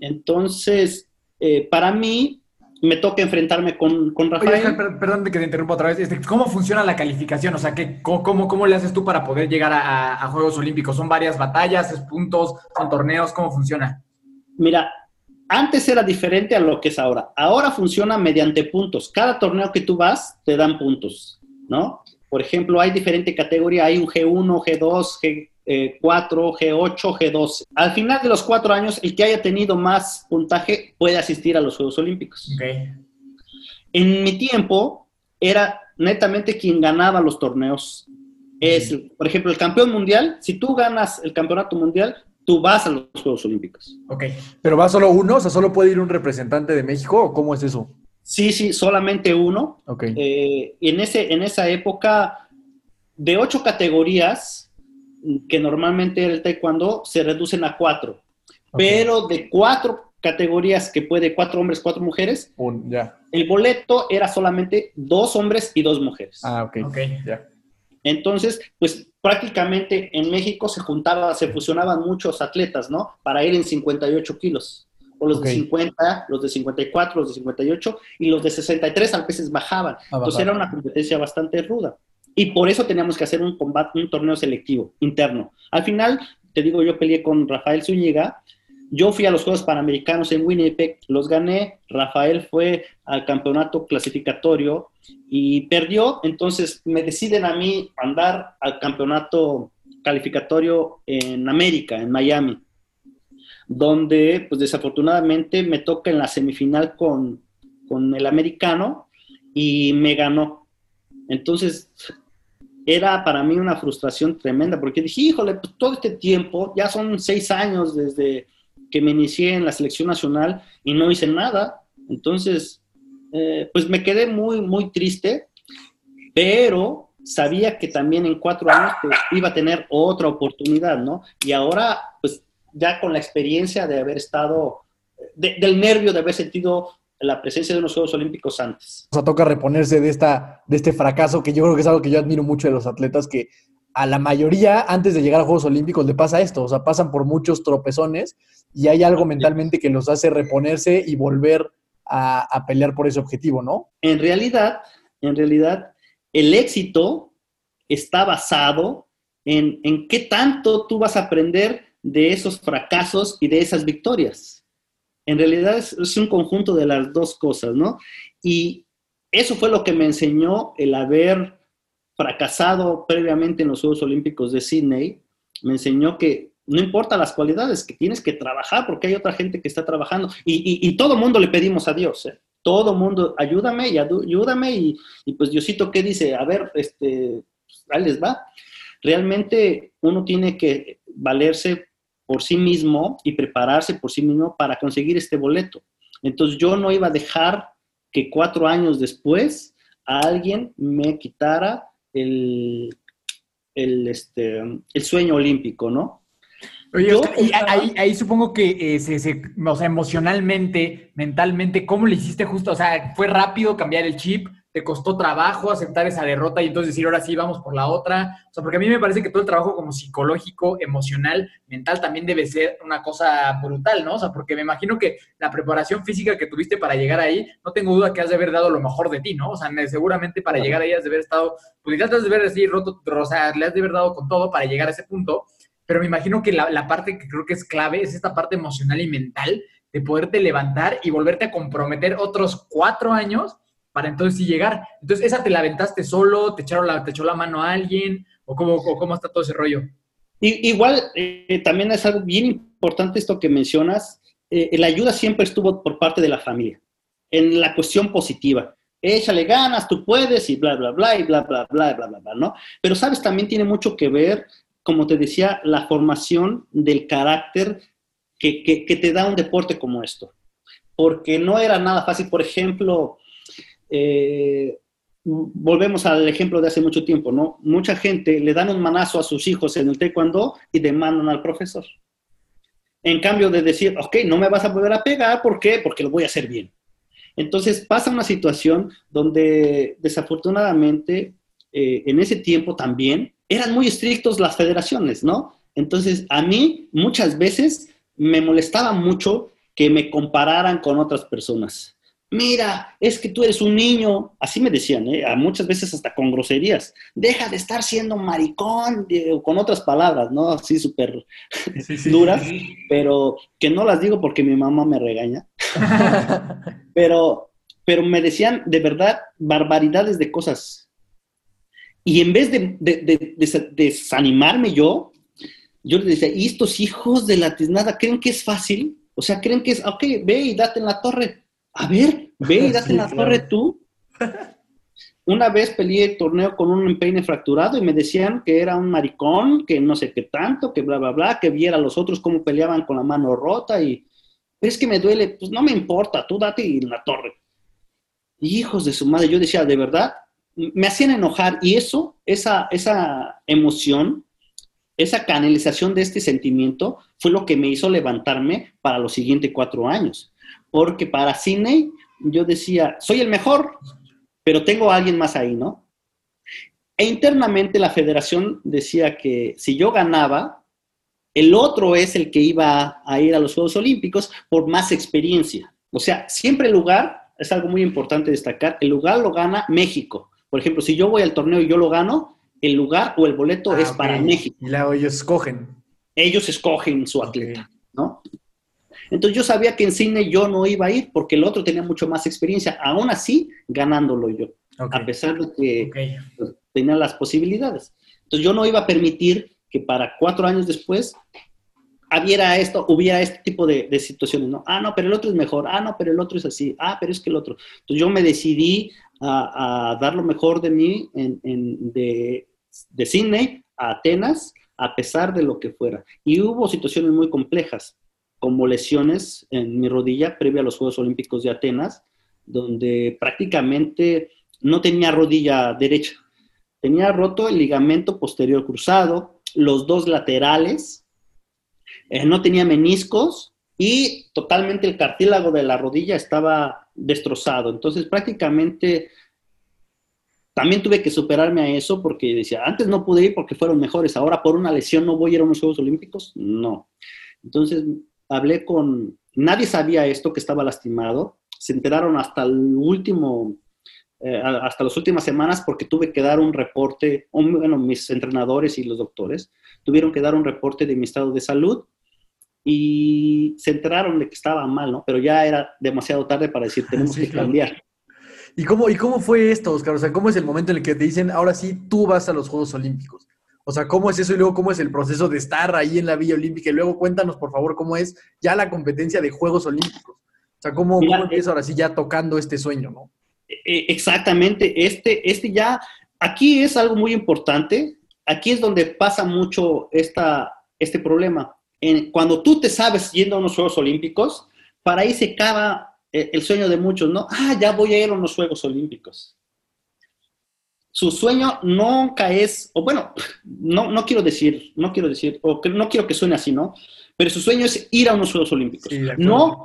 Speaker 4: Entonces, eh, para mí, me toca enfrentarme con, con
Speaker 2: Oye,
Speaker 4: Rafael.
Speaker 2: Oscar, per- perdón de que te interrumpa otra vez. Este, ¿Cómo funciona la calificación? O sea, ¿qué, cómo, cómo, le haces tú para poder llegar a Juegos Olímpicos? ¿Son varias batallas, es puntos, son torneos? ¿Cómo funciona?
Speaker 4: Mira, antes era diferente a lo que es ahora. Ahora funciona mediante puntos. Cada torneo que tú vas, te dan puntos, ¿no? Por ejemplo, hay diferente categoría. Hay un G1, G2, G4, G8, G12. Al final de los cuatro años, el que haya tenido más puntaje puede asistir a los Juegos Olímpicos. En mi tiempo, era netamente quien ganaba los torneos. Es, por ejemplo, el campeón mundial. Si tú ganas el campeonato mundial, tú vas a los Juegos Olímpicos.
Speaker 2: Ok.
Speaker 1: ¿Pero va solo uno? O sea, ¿solo puede ir un representante de México o cómo es eso?
Speaker 4: Sí, sí, solamente uno.
Speaker 1: Ok.
Speaker 4: Eh, en, ese, en esa época, de ocho categorías, que normalmente era el taekwondo, se reducen a cuatro. Pero de cuatro categorías que puede cuatro hombres, cuatro mujeres,
Speaker 1: Un- ya.
Speaker 4: el boleto era solamente dos hombres y dos mujeres.
Speaker 1: Ah, ok.
Speaker 2: Ok.
Speaker 1: Ya.
Speaker 4: Entonces, pues prácticamente en México se juntaba, se fusionaban muchos atletas, ¿no? Para ir en 58 kilos. O los de 50, los de 54, los de 58 y los de 63 a veces bajaban.
Speaker 1: A
Speaker 4: Entonces era una competencia bastante ruda. Y por eso teníamos que hacer un combate, un torneo selectivo interno. Al final, te digo, yo peleé con Rafael Zúñiga. Yo fui a los Juegos Panamericanos en Winnipeg, los gané. Rafael fue al campeonato clasificatorio y perdió. Entonces me deciden a mí andar al campeonato calificatorio en América, en Miami, donde pues desafortunadamente me toca en la semifinal con, con el americano y me ganó. Entonces era para mí una frustración tremenda porque dije, híjole, pues, todo este tiempo, ya son seis años desde que me inicié en la selección nacional y no hice nada. Entonces, eh, pues me quedé muy, muy triste, pero sabía que también en cuatro años pues, iba a tener otra oportunidad, ¿no? Y ahora, pues ya con la experiencia de haber estado, de- del nervio de haber sentido la presencia de unos Juegos Olímpicos antes.
Speaker 1: O sea, toca reponerse de, esta, de este fracaso, que yo creo que es algo que yo admiro mucho de los atletas, que a la mayoría, antes de llegar a Juegos Olímpicos, le pasa esto. O sea, pasan por muchos tropezones y hay algo mentalmente que los hace reponerse y volver a, a pelear por ese objetivo, ¿no?
Speaker 4: En realidad, en realidad, el éxito está basado en, en qué tanto tú vas a aprender de esos fracasos y de esas victorias. En realidad es, un conjunto de las dos cosas, ¿no? Y eso fue lo que me enseñó el haber fracasado previamente en los Juegos Olímpicos de Sydney. Me enseñó que no importa las cualidades, que tienes que trabajar porque hay otra gente que está trabajando. Y, y, y todo mundo le pedimos a Dios, ¿eh? Todo mundo, ayúdame y ayúdame. Y, y pues Diosito, ¿qué dice? A ver, este, pues, ahí les va. Realmente uno tiene que valerse por sí mismo y prepararse por sí mismo para conseguir este boleto. Entonces yo no iba a dejar que cuatro años después a alguien me quitara el, el, este, el sueño olímpico, ¿no?
Speaker 2: Oye,
Speaker 4: Yo
Speaker 2: Oscar, y ahí, ahí supongo que eh, se, se- o sea, emocionalmente, mentalmente, ¿cómo le hiciste justo? O sea, ¿fue rápido cambiar el chip? ¿Te costó trabajo aceptar esa derrota y entonces decir, ahora sí, vamos por la otra? O sea, porque a mí me parece que todo el trabajo como psicológico, emocional, mental también debe ser una cosa brutal, ¿no? O sea, porque me imagino que la preparación física que tuviste para llegar ahí, no tengo duda que has de haber dado lo mejor de ti, ¿no? O sea, seguramente para llegar ahí has de haber estado, pues ya te has de haber así roto, o sea, le has de haber dado con todo para llegar a ese punto pero me imagino que la, la parte que creo que es clave es esta parte emocional y mental de poderte levantar y volverte a comprometer otros cuatro años para entonces sí llegar. Entonces, ¿esa te la aventaste solo? ¿Te, echaron la, te echó la mano a alguien? ¿O cómo, o cómo está todo ese rollo?
Speaker 4: Igual, eh, también es algo bien importante esto que mencionas. eh, la ayuda siempre estuvo por parte de la familia, en la cuestión positiva. Échale ganas, tú puedes y bla, bla, bla, y bla, bla, bla, bla, bla, bla, ¿no? Pero, ¿sabes? También tiene mucho que ver, como te decía, la formación del carácter que, que, que te da un deporte como esto. Porque no era nada fácil. Por ejemplo, eh, volvemos al ejemplo de hace mucho tiempo, ¿no? Mucha gente le dan un manazo a sus hijos en el taekwondo y demandan al profesor. En cambio de decir, ok, no me vas a volver a pegar, ¿por qué? Porque lo voy a hacer bien. Entonces pasa una situación donde desafortunadamente eh, en ese tiempo también eran muy estrictos las federaciones, ¿no? Entonces a mí muchas veces me molestaba mucho que me compararan con otras personas mira, es que tú eres un niño, así me decían, ¿eh? a muchas veces hasta con groserías, deja de estar siendo maricón, o con otras palabras, ¿no? Así súper duras, pero que no las digo porque mi mamá me regaña, pero, pero me decían de verdad barbaridades de cosas. Y en vez de, de- de- de- desanimarme yo, yo les decía, ¿y estos hijos de la tiznada creen que es fácil? O sea, creen que es, ok, ve y date en la torre. A ver, ve y date
Speaker 1: Sí,
Speaker 4: la
Speaker 1: claro.
Speaker 4: torre tú. Una vez peleé el torneo con un empeine fracturado y me decían que era un maricón, que no sé qué tanto, que bla, bla, bla, que viera a los otros cómo peleaban con la mano rota y, es que me duele, pues no me importa, tú date en la torre. hijos de su madre, yo decía, de verdad, me hacían enojar y eso, esa, esa emoción, esa canalización de este sentimiento fue lo que me hizo levantarme para los siguientes cuatro años. Porque para Cine yo decía, soy el mejor, pero tengo a alguien más ahí, ¿no? E internamente la federación decía que si yo ganaba, el otro es el que iba a ir a los Juegos Olímpicos por más experiencia. O sea, siempre el lugar, es algo muy importante destacar, el lugar lo gana México. Por ejemplo, si yo voy al torneo y yo lo gano, el lugar o el boleto
Speaker 1: Ah,
Speaker 4: es para México.
Speaker 1: Y luego ellos escogen.
Speaker 4: Ellos escogen su atleta, ¿no? Entonces yo sabía que en cine yo no iba a ir porque el otro tenía mucho más experiencia, aún así ganándolo yo,
Speaker 1: Ok.
Speaker 4: a pesar de que pues, tenía las posibilidades. Entonces yo no iba a permitir que para cuatro años después hubiera esto, hubiera este tipo de, de situaciones, ¿no? Ah, no, pero el otro es mejor, ah, no, pero el otro es así, ah, pero es que el otro. Entonces yo me decidí a, a dar lo mejor de mí en, en- de, de Sydney a Atenas, a pesar de lo que fuera. Y hubo situaciones muy complejas, como lesiones en mi rodilla previa a los Juegos Olímpicos de Atenas, donde prácticamente no tenía rodilla derecha. Tenía roto el ligamento posterior cruzado, los dos laterales, eh, no tenía meniscos y totalmente el cartílago de la rodilla estaba destrozado. Entonces prácticamente también tuve que superarme a eso porque decía, antes no pude ir porque fueron mejores, ahora por una lesión no voy a ir a unos Juegos Olímpicos. No. Entonces hablé con, nadie sabía esto que estaba lastimado, se enteraron hasta el último, eh, hasta las últimas semanas porque tuve que dar un reporte, un- bueno, mis entrenadores y los doctores tuvieron que dar un reporte de mi estado de salud y se enteraron de que estaba mal, ¿no? Pero ya era demasiado tarde para decir, tenemos
Speaker 1: Sí,
Speaker 4: que
Speaker 1: claro.
Speaker 4: cambiar.
Speaker 1: ¿Y cómo, ¿Y cómo fue esto, Oscar? O sea, ¿cómo es el momento en el que te dicen, ahora sí, tú vas a los Juegos Olímpicos? O sea, ¿cómo es eso y luego cómo es el proceso de estar ahí en la Villa Olímpica? Y luego cuéntanos, por favor, cómo es ya la competencia de Juegos Olímpicos. O sea, ¿cómo,
Speaker 4: Mira,
Speaker 1: cómo empieza ahora sí ya tocando este sueño, no?
Speaker 4: Eh, exactamente, este, este ya, aquí es algo muy importante, aquí es donde pasa mucho esta, este problema. En- cuando tú te sabes yendo a unos Juegos Olímpicos, para ahí se acaba eh, el sueño de muchos, ¿no? Ah, ya voy a ir a unos Juegos Olímpicos. Su sueño nunca es, o bueno, no, no quiero decir, no quiero decir, o que- no quiero que suene así, ¿no? Pero su sueño es ir a unos Juegos Olímpicos,
Speaker 1: Sí,
Speaker 4: no,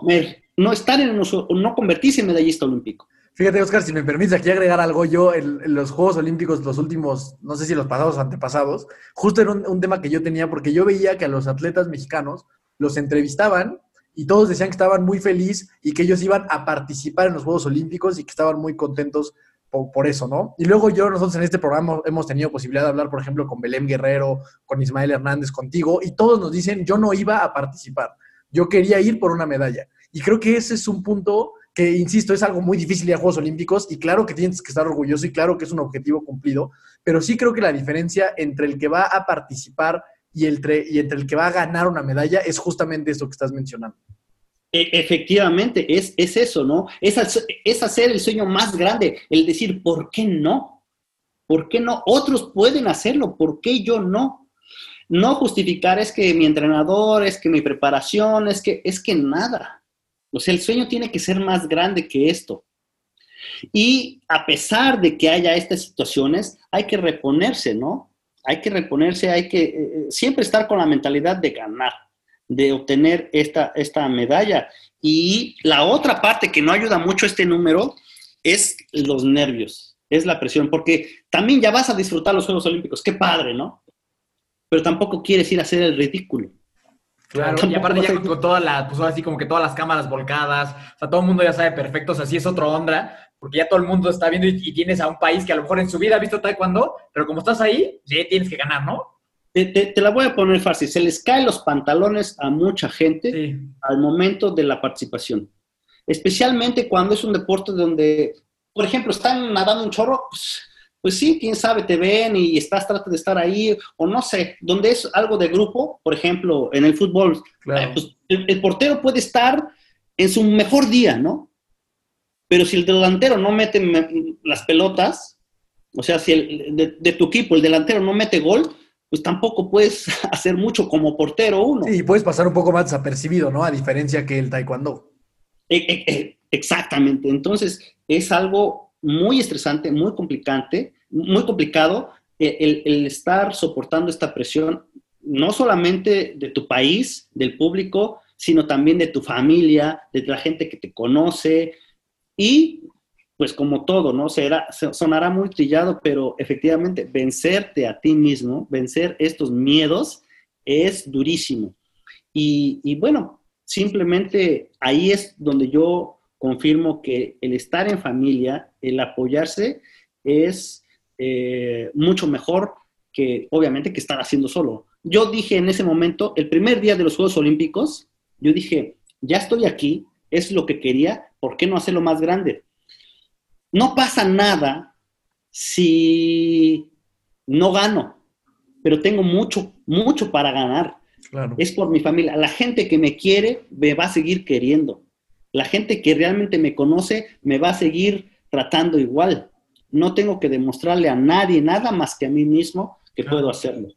Speaker 4: no estar en unos, no convertirse en medallista olímpico.
Speaker 1: Fíjate, Oscar, si me permites aquí agregar algo, yo en, en los Juegos Olímpicos, los últimos, no sé si los pasados o antepasados, justo era un, un tema que yo tenía porque yo veía que a los atletas mexicanos los entrevistaban y todos decían que estaban muy felices y que ellos iban a participar en los Juegos Olímpicos y que estaban muy contentos por, eso, ¿no? Y luego yo, nosotros en este programa hemos tenido posibilidad de hablar, por ejemplo, con Belém Guerrero, con Ismael Hernández, contigo, y todos nos dicen, yo no iba a participar, yo quería ir por una medalla. Y creo que ese es un punto que, insisto, es algo muy difícil a Juegos Olímpicos y claro que tienes que estar orgulloso y claro que es un objetivo cumplido, pero sí creo que la diferencia entre el que va a participar y, el tre- y entre el que va a ganar una medalla es justamente eso que estás mencionando.
Speaker 4: E- efectivamente, es, es eso, ¿no? Es, es hacer el sueño más grande, el decir, ¿por qué no? ¿Por qué no? Otros pueden hacerlo, ¿por qué yo no? No justificar es que mi entrenador, es que mi preparación, es que, es que nada. O sea, el sueño tiene que ser más grande que esto. Y a pesar de que haya estas situaciones, hay que reponerse, ¿no? Hay que reponerse, hay que eh, eh, siempre estar con la mentalidad de ganar, de obtener esta, esta medalla. Y la otra parte que no ayuda mucho a este número es los nervios, es la presión, porque también ya vas a disfrutar los Juegos Olímpicos, qué padre, ¿no? Pero tampoco quieres ir a hacer el ridículo.
Speaker 2: Claro, y
Speaker 4: Tampoco
Speaker 2: aparte
Speaker 4: vas
Speaker 2: ya con, todas las, pues ahora sí como que todas las cámaras volcadas, o sea, todo el mundo ya sabe perfecto, o sea, sí es otra onda, porque ya todo el mundo está viendo y, y tienes a un país que a lo mejor en su vida ha visto taekwondo, pero como estás ahí, sí tienes que ganar, ¿no?
Speaker 4: Te, te- te la voy a poner fácil, se les caen los pantalones a mucha gente
Speaker 2: Sí.
Speaker 4: al momento de la participación. Especialmente cuando es un deporte donde, por ejemplo, están nadando un chorro, pues, pues sí, quién sabe, te ven y estás, trata de estar ahí, o no sé, donde es algo de grupo, por ejemplo, en el fútbol,
Speaker 1: Claro.
Speaker 4: eh, pues, el, el portero puede estar en su mejor día, ¿no? Pero si el delantero no mete me- las pelotas, o sea, si el, de, de tu equipo el delantero no mete gol, pues tampoco puedes hacer mucho como portero uno.
Speaker 1: Sí, y puedes pasar un poco más desapercibido, ¿no? A diferencia que el taekwondo.
Speaker 4: Eh, eh, eh, Exactamente. Entonces, es algo muy estresante, muy complicante, muy complicado el, el estar soportando esta presión, no solamente de tu país, del público, sino también de tu familia, de la gente que te conoce y pues como todo, ¿no? Será, sonará muy trillado, pero efectivamente vencerte a ti mismo, vencer estos miedos es durísimo. Y, bueno, simplemente ahí es donde yo confirmo que el estar en familia, el apoyarse, es eh, mucho mejor que obviamente que estar haciendo solo. Yo dije en ese momento, el primer día de los Juegos Olímpicos, yo dije, ya estoy aquí, es lo que quería, ¿por qué no hacerlo más grande? No pasa nada si no gano, pero tengo mucho, mucho para ganar. Es por mi familia. La gente que me quiere me va a seguir queriendo. La gente que realmente me conoce me va a seguir tratando igual. No tengo que demostrarle a nadie nada más que a mí mismo que puedo hacerlo.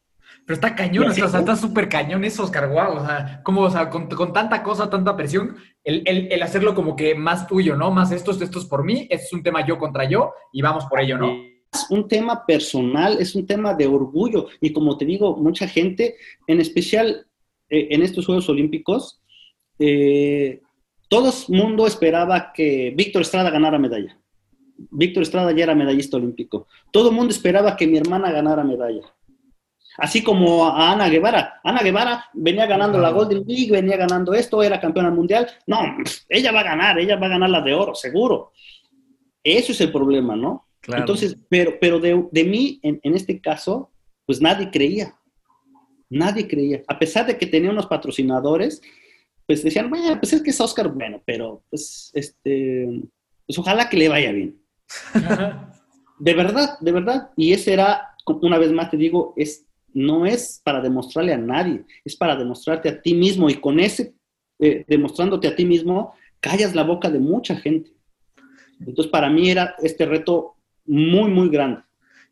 Speaker 2: Pero está cañón, o sea, está súper cañón eso, Oscar, wow, o sea, como, o sea, con, tanta cosa, tanta presión, el, hacerlo como que más tuyo, ¿no? Más esto, esto es por mí, es un tema yo contra yo y vamos por ello, ¿no?
Speaker 4: Es un tema personal, es un tema de orgullo y como te digo, mucha gente, en especial eh, en estos Juegos Olímpicos, eh, todo el mundo esperaba que Víctor Estrada ganara medalla. Víctor Estrada ya era medallista olímpico. Todo el mundo esperaba que mi hermana ganara medalla. Así como a Ana Guevara. Ana Guevara venía ganando la Golden League, venía ganando esto, era campeona mundial. No, ella va a ganar, ella va a ganar la de oro, seguro. Eso es el problema, ¿no? Entonces, pero, pero de, mí, en, este caso, pues nadie creía. Nadie creía. A pesar de que tenía unos patrocinadores, pues decían, bueno, pues es que es Oscar, bueno, pero pues, este, pues ojalá que le vaya bien. de verdad, de verdad. Y ese era, una vez más te digo, es no es para demostrarle a nadie, es para demostrarte a ti mismo y con ese, eh, demostrándote a ti mismo, callas la boca de mucha gente. Entonces, para mí era este reto muy, muy grande.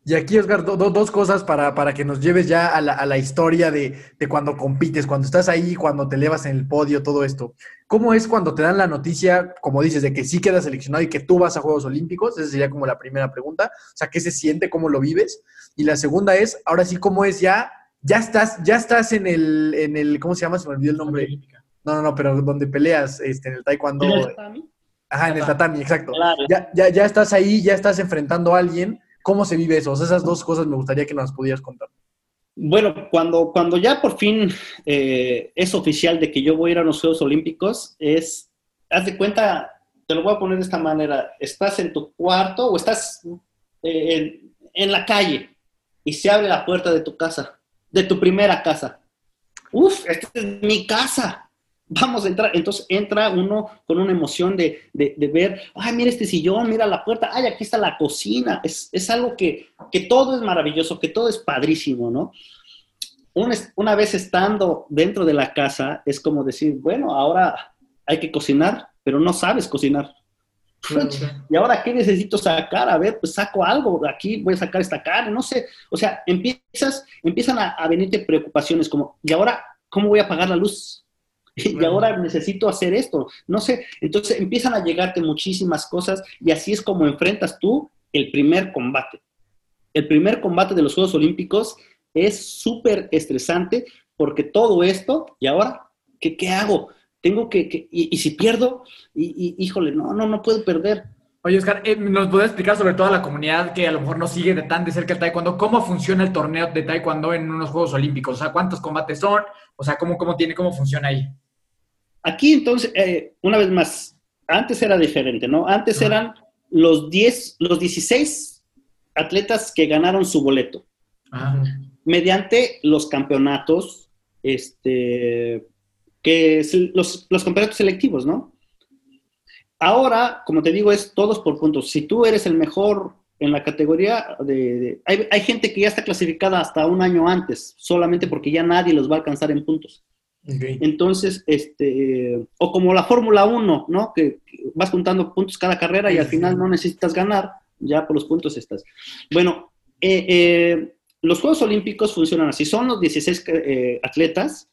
Speaker 1: Y aquí, Oscar, dos cosas para, para, que nos lleves ya a la, a la historia de, de, cuando compites, cuando estás ahí, cuando te elevas en el podio, todo esto. ¿Cómo es cuando te dan la noticia, como dices, de que sí quedas seleccionado y que tú vas a Juegos Olímpicos? Esa sería como la primera pregunta. O sea, ¿qué se siente? ¿Cómo lo vives? Y la segunda es, ahora sí, ¿cómo es ya? Ya estás, ya estás en el, en el, ¿cómo se llama? Se me olvidó el nombre. No, no, no, pero donde peleas este, en el taekwondo. ¿En el tatami? Ajá, en el tatami, exacto. Ya, ya, ya estás ahí, ya estás enfrentando a alguien ¿Cómo se vive eso? esas dos cosas me gustaría que nos pudieras contar.
Speaker 4: Bueno, cuando, cuando ya por fin eh, es oficial de que yo voy a ir a los Juegos Olímpicos, es, haz de cuenta, te lo voy a poner de esta manera, estás en tu cuarto o estás eh, en, en la calle y se abre la puerta de tu casa, de tu primera casa. Uf, esta es mi casa vamos a entrar. Entonces entra uno con una emoción de, ver, ay, mira este sillón, mira la puerta, ay, aquí está la cocina. Es, algo que, todo es maravilloso, que todo es padrísimo, ¿no? una vez estando dentro de la casa, es como decir, bueno, ahora hay que cocinar, pero no sabes cocinar. ¿Y ahora qué necesito sacar? A ver, pues saco algo, aquí voy a sacar esta carne, no sé. O sea, empiezas, empiezan a, a venirte preocupaciones como, ¿y ahora cómo voy a pagar la luz? Y ahora necesito hacer esto, no sé, entonces empiezan a llegarte muchísimas cosas y así es como enfrentas tú el primer combate. El primer combate de los Juegos Olímpicos es súper estresante porque todo esto, y ahora, ¿qué, qué hago? Tengo que, y, si pierdo, y, híjole, no, no, no puedo perder.
Speaker 2: Oye, Oscar, eh, ¿nos puedes explicar sobre toda la comunidad que a lo mejor no sigue de tan de cerca el taekwondo, cómo funciona el torneo de taekwondo en unos Juegos Olímpicos? O sea, ¿cuántos combates son? O sea, ¿cómo, cómo tiene, cómo funciona ahí?
Speaker 4: Aquí entonces, eh, una vez más, antes era diferente, ¿no? Antes eran los 10, los 16 atletas que ganaron su boleto. Mediante los campeonatos, este, que los, los campeonatos selectivos, ¿no? Ahora, como te digo, es todos por puntos. Si tú eres el mejor en la categoría de... hay, hay, gente que ya está clasificada hasta un año antes, solamente porque ya nadie los va a alcanzar en puntos. Entonces, este, o como la Fórmula 1, ¿no? Que, vas contando puntos cada carrera y al final no necesitas ganar, ya por los puntos estás. Bueno, eh, eh, los Juegos Olímpicos funcionan así, son los 16 eh, atletas,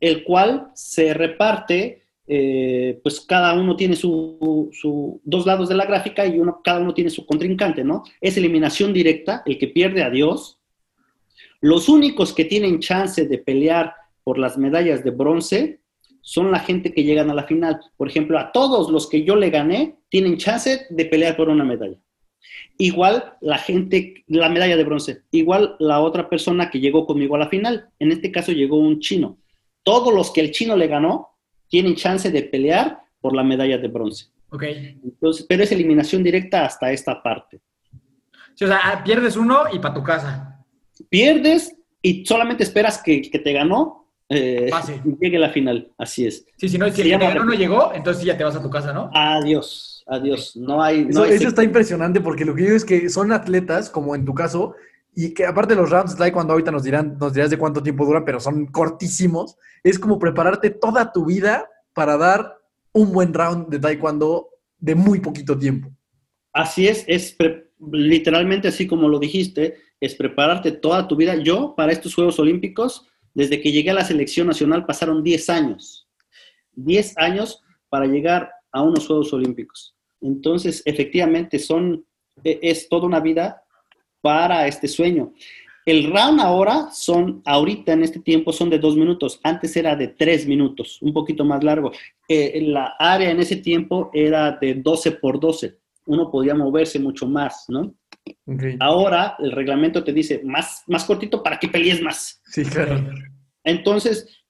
Speaker 4: el cual se reparte pues cada uno tiene su, su, dos lados de la gráfica y uno, cada uno tiene su contrincante, ¿no? Es eliminación directa, el que pierde a Dios. Los únicos que tienen chance de pelear por las medallas de bronce son la gente que llegan a la final. Por ejemplo, a todos los que yo le gané tienen chance de pelear por una medalla. Igual la gente, la medalla de bronce, igual la otra persona que llegó conmigo a la final. En este caso llegó un chino. Todos los que el chino le ganó tienen chance de pelear por la medalla de bronce.
Speaker 2: Ok.
Speaker 4: Entonces, pero es eliminación directa hasta esta parte.
Speaker 2: Sí, o sea, ah, pierdes uno y para tu casa.
Speaker 4: Pierdes y solamente esperas que, que te ganó eh,
Speaker 2: Pase.
Speaker 4: llegue a la final. Así es.
Speaker 2: Sí, si no, si el no llegó, entonces ya te vas a tu casa, ¿no?
Speaker 4: Adiós, adiós. No hay.
Speaker 1: Eso,
Speaker 4: no hay
Speaker 1: eso está impresionante porque lo que digo es que son atletas, como en tu caso, y que aparte los rounds de taekwondo ahorita nos dirán, nos dirás de cuánto tiempo duran, pero son cortísimos. Es como prepararte toda tu vida para dar un buen round de taekwondo de muy poquito tiempo.
Speaker 4: Así es, es literalmente así como lo dijiste, es prepararte toda tu vida. Yo, para estos Juegos Olímpicos, desde que llegué a la selección nacional, pasaron 10 años. 10 años para llegar a unos Juegos Olímpicos. Entonces, efectivamente, son, e- es toda una vida para este sueño. El round ahora son, ahorita en este tiempo son de dos minutos, antes era de tres minutos, un poquito más largo. Eh, la área en ese tiempo era de 12 por 12, uno podía moverse mucho más, ¿no?
Speaker 1: Ok.
Speaker 4: Ahora el reglamento te dice más, más cortito para que pelees más.
Speaker 1: Sí, claro.
Speaker 4: Entonces,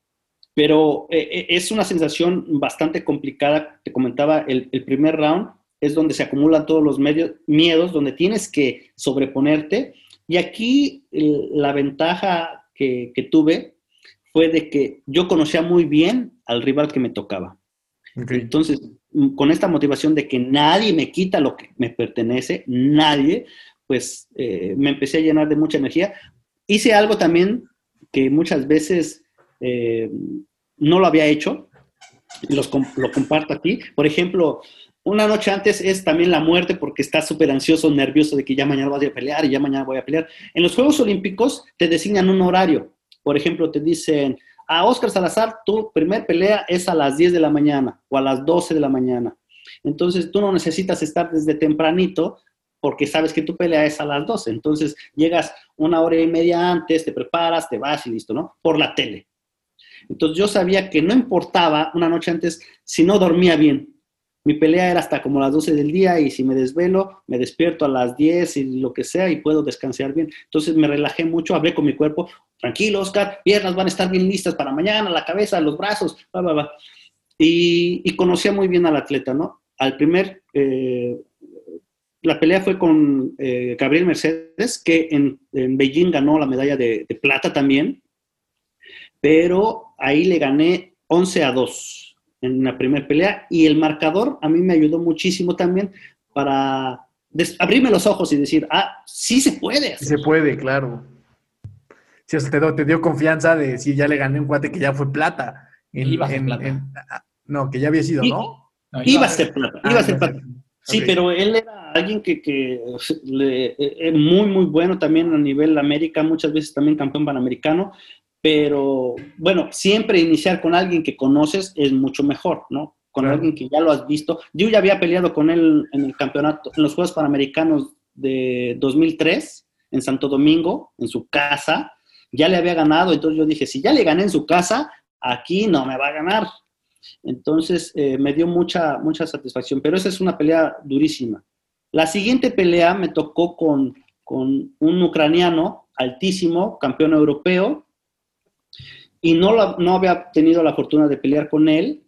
Speaker 4: pero eh, eh, es una sensación bastante complicada. Te comentaba, el, el primer round es donde se acumulan todos los medios, miedos, donde tienes que sobreponerte. Y aquí el- la ventaja que, que tuve fue de que yo conocía muy bien al rival que me tocaba.
Speaker 1: Ok.
Speaker 4: Entonces, con esta motivación de que nadie me quita lo que me pertenece, nadie, pues eh, me empecé a llenar de mucha energía. Hice algo también que muchas veces eh, no lo había hecho, los lo comparto aquí. Por ejemplo, una noche antes es también la muerte porque estás súper ansioso, nervioso de que ya mañana vas a pelear y ya mañana voy a pelear. En los Juegos Olímpicos te designan un horario. Por ejemplo, te dicen, a Oscar Salazar, tu primer pelea es a las 10 de la mañana o a las 12 de la mañana. Entonces, tú no necesitas estar desde tempranito porque sabes que tu pelea es a las 12. Entonces, llegas una hora y media antes, te preparas, te vas y listo, ¿no? Por la tele. Entonces, yo sabía que no importaba una noche antes si no dormía bien. Mi pelea era hasta como las 12 del día y si me desvelo, me despierto a las 10 y lo que sea y puedo descansar bien. Entonces me relajé mucho, hablé con mi cuerpo, tranquilo, Oscar, piernas van a estar bien listas para mañana, la cabeza, los brazos, va, va. Y, y conocía muy bien al atleta, ¿no? Al primer, eh, la pelea fue con eh, Gabriel Mercedes, que en, en Beijing ganó la medalla de, de plata también, pero ahí le gané 11 a 2 en la primera pelea y el marcador a mí me ayudó muchísimo también para abrirme los ojos y decir, ah, sí se puede.
Speaker 1: Sí se puede, claro. Sí, o sea, te, dio- te dio confianza de decir, ya le gané un cuate que ya fue plata. En-
Speaker 2: Iba a ser
Speaker 1: en-
Speaker 2: plata.
Speaker 1: en- ah, no, que ya había sido, ¿no?
Speaker 2: No,
Speaker 4: Iba a ser plata, iba a
Speaker 1: Ah,
Speaker 4: ser
Speaker 1: ya
Speaker 4: plata. Sí, pero él era alguien que, que le- eh, eh, muy, muy bueno también a nivel América, muchas veces también campeón panamericano, pero bueno, siempre iniciar con alguien que conoces es mucho mejor, ¿no? Con
Speaker 1: Claro.
Speaker 4: alguien que ya lo has visto. Yo ya había peleado con él en el campeonato, en los Juegos Panamericanos de 2003, en Santo Domingo, en su casa, ya le había ganado, entonces yo dije, si ya le gané en su casa, aquí no me va a ganar. Entonces eh, me dio mucha, mucha satisfacción, pero esa es una pelea durísima. La siguiente pelea me tocó con, con un ucraniano altísimo, campeón europeo, y no, la- no había tenido la fortuna de pelear con él,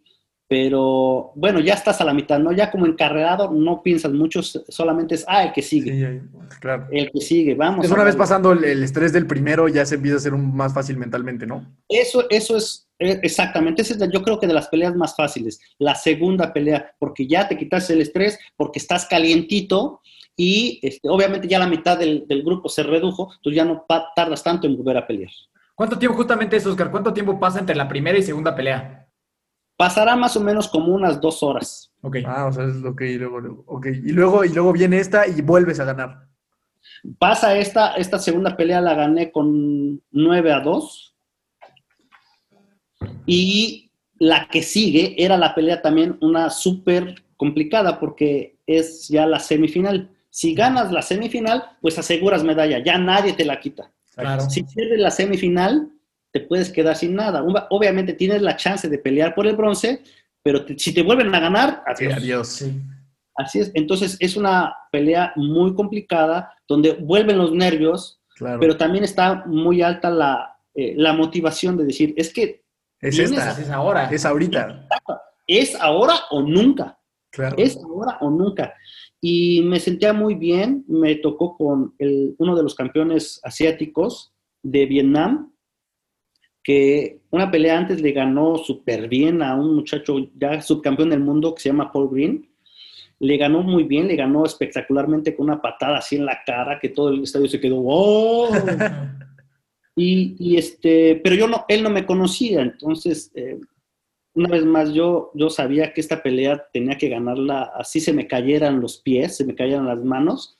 Speaker 4: pero bueno, ya estás a la mitad, ¿no? Ya como encarregado no piensas mucho, solamente es, ah, el que sigue,
Speaker 1: Sí, claro.
Speaker 4: el que sigue, vamos.
Speaker 1: Es una vez
Speaker 4: darle".
Speaker 1: pasando el, el estrés del primero, ya se empieza a hacer un, más fácil mentalmente, ¿no?
Speaker 4: Eso, eso es eh, exactamente, esa es la- yo creo que de las peleas más fáciles, la segunda pelea, porque ya te quitas el estrés, porque estás calientito y este, obviamente ya la mitad del, del grupo se redujo, tú ya no tardas tanto en volver a pelear.
Speaker 2: ¿Cuánto tiempo, justamente eso, Oscar, cuánto tiempo pasa entre la primera y segunda pelea?
Speaker 4: Pasará más o menos como unas dos horas.
Speaker 2: Ok.
Speaker 1: Ah, o sea, es lo que y luego, luego, ok. Y luego, y luego viene esta y vuelves a ganar.
Speaker 4: Pasa esta, esta segunda pelea, la gané con 9 a 2. Y la que sigue era la pelea también una súper complicada porque es ya la semifinal. Si ganas la semifinal, pues aseguras medalla, ya nadie te la quita.
Speaker 2: Claro.
Speaker 4: Si pierdes la semifinal, te puedes quedar sin nada. Obviamente tienes la chance de pelear por el bronce, pero te- si te vuelven a ganar, adiós.
Speaker 1: Adiós.
Speaker 2: Sí.
Speaker 4: Así es. Entonces es una pelea muy complicada donde vuelven los nervios,
Speaker 1: Claro.
Speaker 4: pero también está muy alta la, eh, la motivación de decir, es que
Speaker 1: es esta.
Speaker 2: Es ahora.
Speaker 1: Es ahorita.
Speaker 4: es ahora o nunca.
Speaker 1: Claro.
Speaker 4: Es ahora o nunca. Y me sentía muy bien. Me tocó con el- uno de los campeones asiáticos de Vietnam, que una pelea antes le ganó súper bien a un muchacho ya subcampeón del mundo que se llama Paul Green. Le ganó muy bien, le ganó espectacularmente con una patada así en la cara, que todo el estadio se quedó. Y, y, este, pero yo no, él no me conocía, entonces, eh, una vez más, yo, yo sabía que esta pelea tenía que ganarla, así se me cayeran los pies, se me cayeran las manos,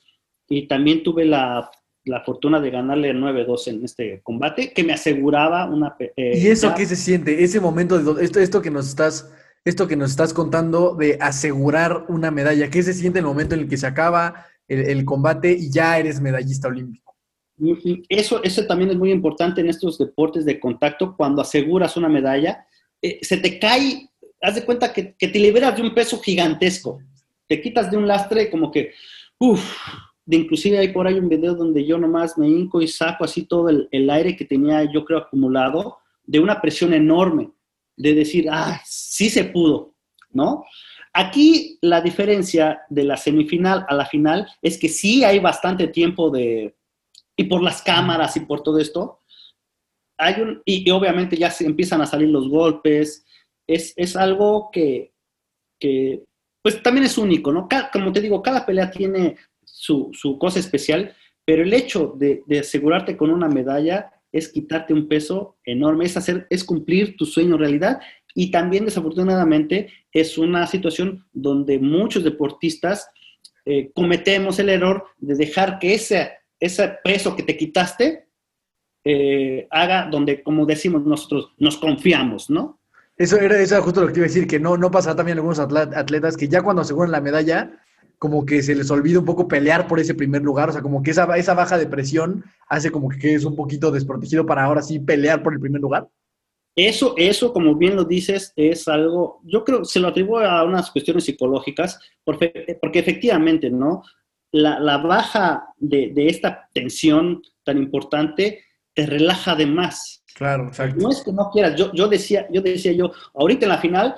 Speaker 4: y también tuve la, la fortuna de ganarle 9-2 en este combate, que me aseguraba una... eh,
Speaker 1: ¿Y eso
Speaker 4: ya-
Speaker 1: qué se siente? Ese momento de esto, esto que nos estás, esto que nos estás contando de asegurar una medalla, ¿qué se siente en el momento en el que se acaba el, el combate y ya eres medallista olímpico?
Speaker 4: Eso, eso también es muy importante en estos deportes de contacto, cuando aseguras una medalla, eh, se te cae, haz de cuenta que, te liberas de un peso gigantesco, te quitas de un lastre como que, uff, inclusive hay por ahí un video donde yo nomás me hinco y saco así todo el, el aire que tenía yo creo acumulado, de una presión enorme, de decir, ah, sí se pudo, ¿no? Aquí la diferencia de la semifinal a la final es que sí hay bastante tiempo de, y por las cámaras y por todo esto, hay un, y, obviamente ya se empiezan a salir los golpes, es, es algo que, que, pues también es único, ¿no? Ca- como te digo, cada pelea tiene su, su cosa especial, pero el hecho de, asegurarte con una medalla es quitarte un peso enorme, es, hacer, es cumplir tu sueño realidad y también desafortunadamente es una situación donde muchos deportistas eh, cometemos el error de dejar que ese, ese peso que te quitaste eh, haga donde, como decimos nosotros, nos confiamos, ¿no?
Speaker 1: Eso era, eso era justo lo que te iba a decir, que no, no pasa también a algunos atletas que ya cuando aseguran la medalla, como que se les olvida un poco pelear por ese primer lugar, o sea, como que esa, esa baja de presión hace como que quedes un poquito desprotegido para ahora sí pelear por el primer lugar.
Speaker 4: Eso, eso, como bien lo dices, es algo, yo creo, se lo atribuyo a unas cuestiones psicológicas, porque, porque efectivamente, ¿no? La, la baja de, de, esta tensión tan importante te relaja de más.
Speaker 1: Claro, exacto.
Speaker 4: No es que no quieras, yo, yo, decía, yo decía yo, ahorita en la final,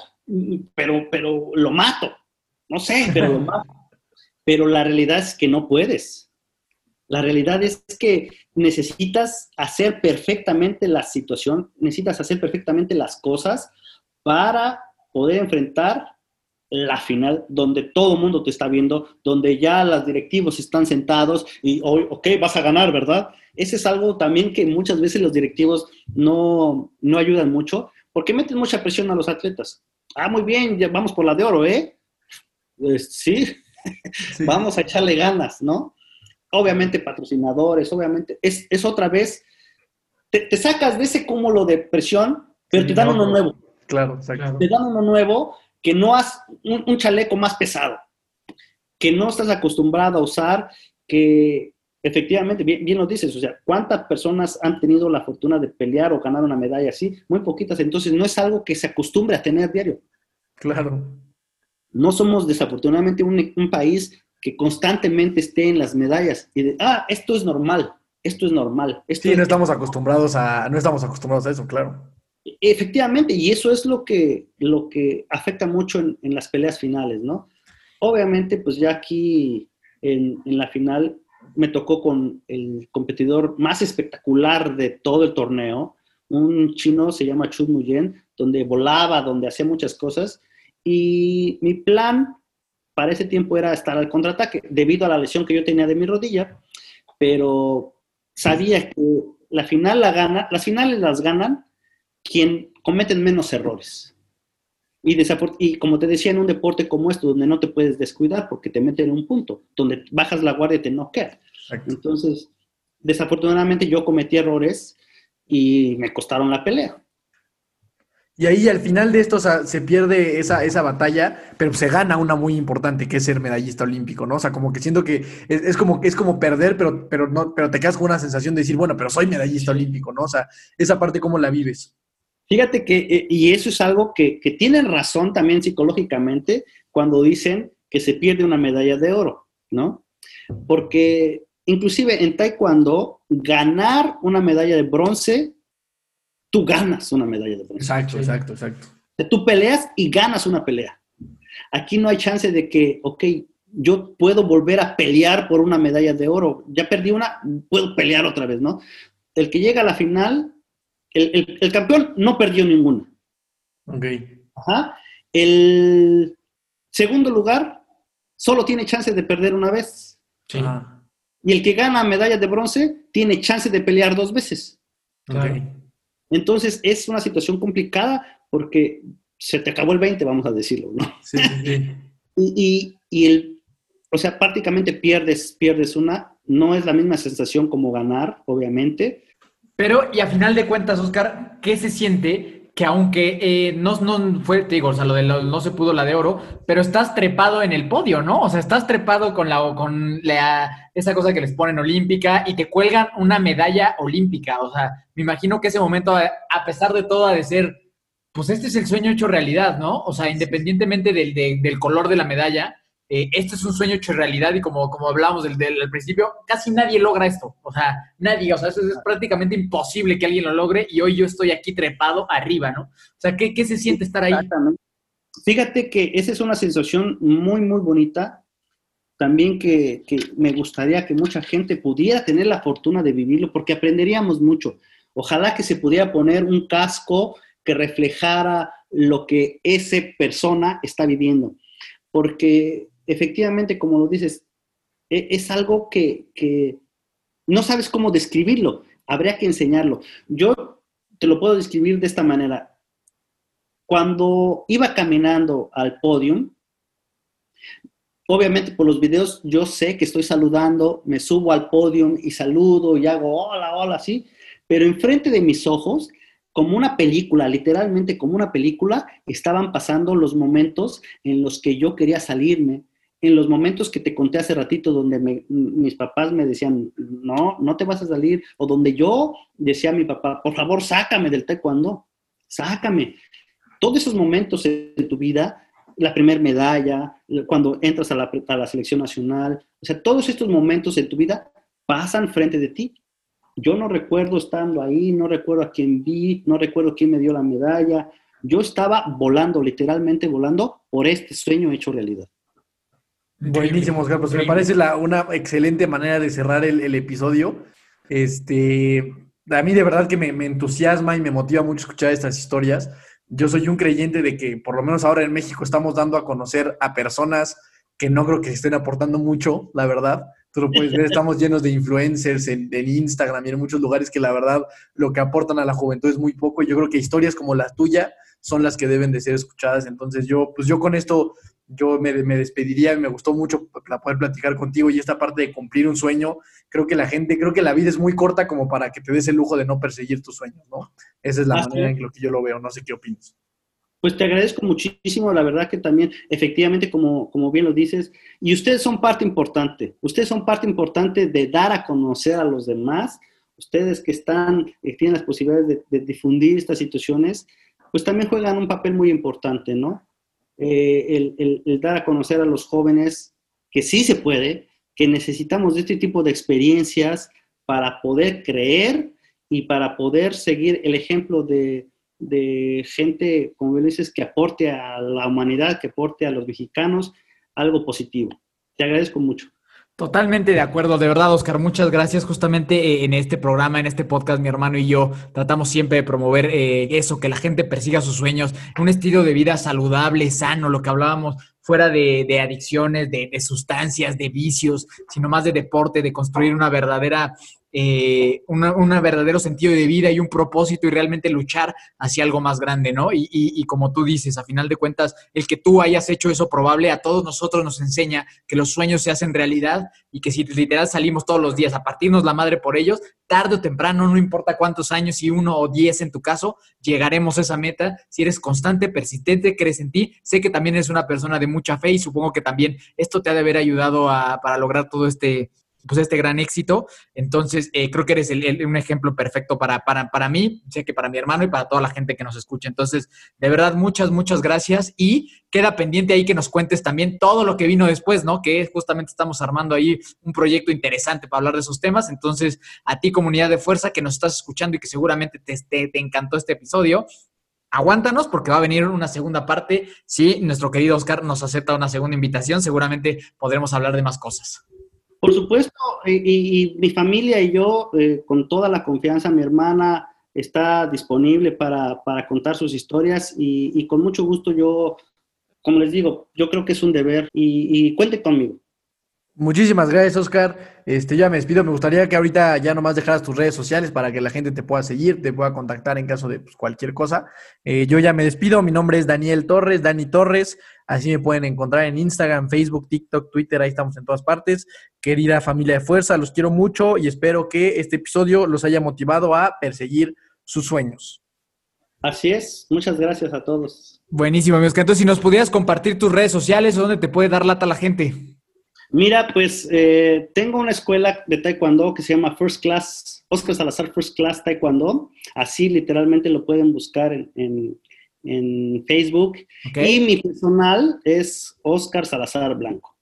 Speaker 4: pero, pero lo mato, no sé, pero lo mato. Pero la realidad es que no puedes. La realidad es que necesitas hacer perfectamente la situación, necesitas hacer perfectamente las cosas para poder enfrentar la final donde todo el mundo te está viendo, donde ya los directivos están sentados y, oh, ok, vas a ganar, ¿verdad? Ese es algo también que muchas veces los directivos no, no ayudan mucho porque meten mucha presión a los atletas. Ah, muy bien, ya vamos por la de oro, ¿eh? Pues, sí, sí. vamos a echarle ganas, ¿no? obviamente patrocinadores, obviamente, es, es otra vez, te, te, sacas de ese cúmulo de presión, pero sí, te dan no, uno nuevo.
Speaker 1: Claro, exacto.
Speaker 4: Te dan uno nuevo que no has, un, un, chaleco más pesado, que no estás acostumbrado a usar, que efectivamente, bien, bien lo dices, o sea, ¿cuántas personas han tenido la fortuna de pelear o ganar una medalla así? Muy poquitas, entonces no es algo que se acostumbre a tener diario.
Speaker 1: Claro.
Speaker 4: No somos desafortunadamente un, un país que constantemente esté en las medallas y de, ah, esto es normal, esto es normal. Esto
Speaker 1: sí,
Speaker 4: es,
Speaker 1: no estamos acostumbrados a, no estamos acostumbrados a eso, claro.
Speaker 4: Efectivamente, y eso es lo que, lo que afecta mucho en, las peleas finales, ¿no? Obviamente, pues ya aquí en, en, la final me tocó con el competidor más espectacular de todo el torneo, un chino, se llama Chun Muyen, donde volaba, donde hacía muchas cosas, y mi plan para ese tiempo era estar al contraataque, debido a la lesión que yo tenía de mi rodilla, pero sabía que la final la gana, las finales las ganan quien cometen menos errores. Y, y, como te decía, en un deporte como esto, donde no te puedes descuidar porque te meten en un punto, donde bajas la guardia y te noquean. Entonces, desafortunadamente yo cometí errores y me costaron la pelea.
Speaker 1: Y ahí al final de esto o sea, se pierde esa, esa batalla, pero se gana una muy importante que es ser medallista olímpico, ¿no? O sea, como que siento que es, es como, es como perder, pero, pero, no, pero te quedas con una sensación de decir, bueno, pero soy medallista olímpico, ¿no? O sea, esa parte, ¿cómo la vives?
Speaker 4: Fíjate que, eh, y eso es algo que, que tienen razón también psicológicamente cuando dicen que se pierde una medalla de oro, ¿no? Porque inclusive en taekwondo, ganar una medalla de bronce tú ganas una medalla de bronce.
Speaker 1: Exacto, exacto, exacto.
Speaker 4: Tú peleas y ganas una pelea. Aquí no hay chance de que, ok, yo puedo volver a pelear por una medalla de oro. Ya perdí una, puedo pelear otra vez, ¿no? El que llega a la final, el, el, campeón no perdió ninguna.
Speaker 1: Ok.
Speaker 4: Ajá. El segundo lugar solo tiene chance de perder una vez.
Speaker 1: Sí.
Speaker 4: Y el que gana medalla de bronce tiene chance de pelear dos veces.
Speaker 1: Okay.
Speaker 4: Entonces es una situación complicada porque se te acabó el 20, vamos a decirlo, ¿no?
Speaker 1: Sí, sí, sí.
Speaker 4: y, y, y, el, o sea, prácticamente pierdes, pierdes una, no es la misma sensación como ganar, obviamente.
Speaker 3: Pero, y a final de cuentas, Oscar, ¿qué se siente que aunque eh, no, no fue, te digo, o sea, lo de lo, no se pudo la de oro, pero estás trepado en el podio, ¿no? O sea, estás trepado con la con la, esa cosa que les ponen olímpica y te cuelgan una medalla olímpica. O sea, me imagino que ese momento, a pesar de todo, ha de ser, pues este es el sueño hecho realidad, ¿no? O sea, independientemente del, de, del color de la medalla, eh, este es un sueño hecho realidad y como, como hablábamos del, del, del, principio, casi nadie logra esto. O sea, nadie, o sea, eso es prácticamente imposible que alguien lo logre y hoy yo estoy aquí trepado arriba, ¿no? O sea, ¿qué, qué se siente estar ahí?
Speaker 4: Fíjate que esa es una sensación muy, muy bonita. También que, que me gustaría que mucha gente pudiera tener la fortuna de vivirlo porque aprenderíamos mucho. Ojalá que se pudiera poner un casco que reflejara lo que esa persona está viviendo. Porque efectivamente, como lo dices, es, es algo que, que, no sabes cómo describirlo, habría que enseñarlo. Yo te lo puedo describir de esta manera. Cuando iba caminando al podium, obviamente por los videos yo sé que estoy saludando, me subo al podium y saludo y hago hola, hola, sí, pero enfrente de mis ojos como una película, literalmente como una película, estaban pasando los momentos en los que yo quería salirme, en los momentos que te conté hace ratito, donde me, mis papás me decían, no, no te vas a salir, o donde yo decía a mi papá, por favor, sácame del taekwondo, sácame. Todos esos momentos en tu vida, la primera medalla, cuando entras a la, a la selección nacional, o sea, todos estos momentos en tu vida pasan frente de ti. Yo no recuerdo estando ahí, no recuerdo a quién vi, no recuerdo quién me dio la medalla. Yo estaba volando, literalmente volando por este sueño hecho realidad.
Speaker 1: Buenísimo, Oscar. Pues me parece la, una excelente manera de cerrar el, el, episodio. Este, a mí de verdad que me, me, entusiasma y me motiva mucho escuchar estas historias. Yo soy un creyente de que por lo menos ahora en México estamos dando a conocer a personas que no creo que estén aportando mucho, la verdad. Tú lo puedes ver, estamos llenos de influencers en, en, Instagram y en muchos lugares que la verdad lo que aportan a la juventud es muy poco. Yo creo que historias como la tuya son las que deben de ser escuchadas. Entonces yo, pues yo con esto yo me, me, despediría, me gustó mucho poder platicar contigo y esta parte de cumplir un sueño, creo que la gente, creo que la vida es muy corta como para que te des el lujo de no perseguir tus sueños, ¿no? Esa es la manera en lo que yo lo veo, no sé qué opinas.
Speaker 4: Pues te agradezco muchísimo, la verdad que también, efectivamente, como, como bien lo dices, y ustedes son parte importante, ustedes son parte importante de dar a conocer a los demás, ustedes que están, que tienen las posibilidades de, de difundir estas situaciones, pues también juegan un papel muy importante, ¿no? Eh, el, dar a conocer a los jóvenes que sí se puede, que necesitamos de este tipo de experiencias para poder creer y para poder seguir el ejemplo de, de gente, como dices, que aporte a la humanidad, que aporte a los mexicanos algo positivo. Te agradezco mucho.
Speaker 3: Totalmente de acuerdo, de verdad, Oscar, muchas gracias. Justamente eh, en este programa, en este podcast, mi hermano y yo tratamos siempre de promover eh, eso, que la gente persiga sus sueños, un estilo de vida saludable, sano, lo que hablábamos, fuera de, de adicciones, de, de, sustancias, de vicios, sino más de deporte, de construir una verdadera eh, un verdadero sentido de vida y un propósito y realmente luchar hacia algo más grande, ¿no? Y, como tú dices, a final de cuentas, el que tú hayas hecho eso probable a todos nosotros nos enseña que los sueños se hacen realidad y que si literal salimos todos los días a partirnos la madre por ellos, tarde o temprano, no importa cuántos años, si uno o diez en tu caso, llegaremos a esa meta. Si eres constante, persistente, crees en ti, sé que también eres una persona de mucha fe y supongo que también esto te ha de haber ayudado a, para lograr todo este pues este gran éxito. Entonces, eh, creo que eres un ejemplo perfecto para, para, para mí, sé que para mi hermano y para toda la gente que nos escucha. Entonces, de verdad, muchas, muchas gracias. Y queda pendiente ahí que nos cuentes también todo lo que vino después, ¿no? Que justamente estamos armando ahí un proyecto interesante para hablar de esos temas. Entonces, a ti, comunidad de fuerza, que nos estás escuchando y que seguramente te, te, te encantó este episodio, aguántanos porque va a venir una segunda parte. Si nuestro querido Oscar nos acepta una segunda invitación, seguramente podremos hablar de más cosas.
Speaker 4: Por supuesto, y, mi familia y yo, eh, con toda la confianza, mi hermana está disponible para, contar sus historias y, con mucho gusto yo, como les digo, yo creo que es un deber y, y cuente conmigo.
Speaker 1: Muchísimas gracias, Oscar. Este, ya me despido. Me gustaría que ahorita ya nomás dejaras tus redes sociales para que la gente te pueda seguir, te pueda contactar en caso de pues, cualquier cosa. Eh, yo ya me despido. Mi nombre es Daniel Torres, Dani Torres. Así me pueden encontrar en Instagram, Facebook, TikTok, Twitter. Ahí estamos en todas partes. Querida familia de fuerza, los quiero mucho y espero que este episodio los haya motivado a perseguir sus sueños.
Speaker 4: Así es. Muchas gracias a todos.
Speaker 3: Buenísimo, amigos. Entonces, si nos pudieras compartir tus redes sociales, ¿dónde te puede dar lata la gente?
Speaker 4: Mira, pues eh, tengo una escuela de taekwondo que se llama First Class, Oscar Salazar First Class Taekwondo. Así literalmente lo pueden buscar en, Facebook. Y mi personal es Oscar Salazar Blanco.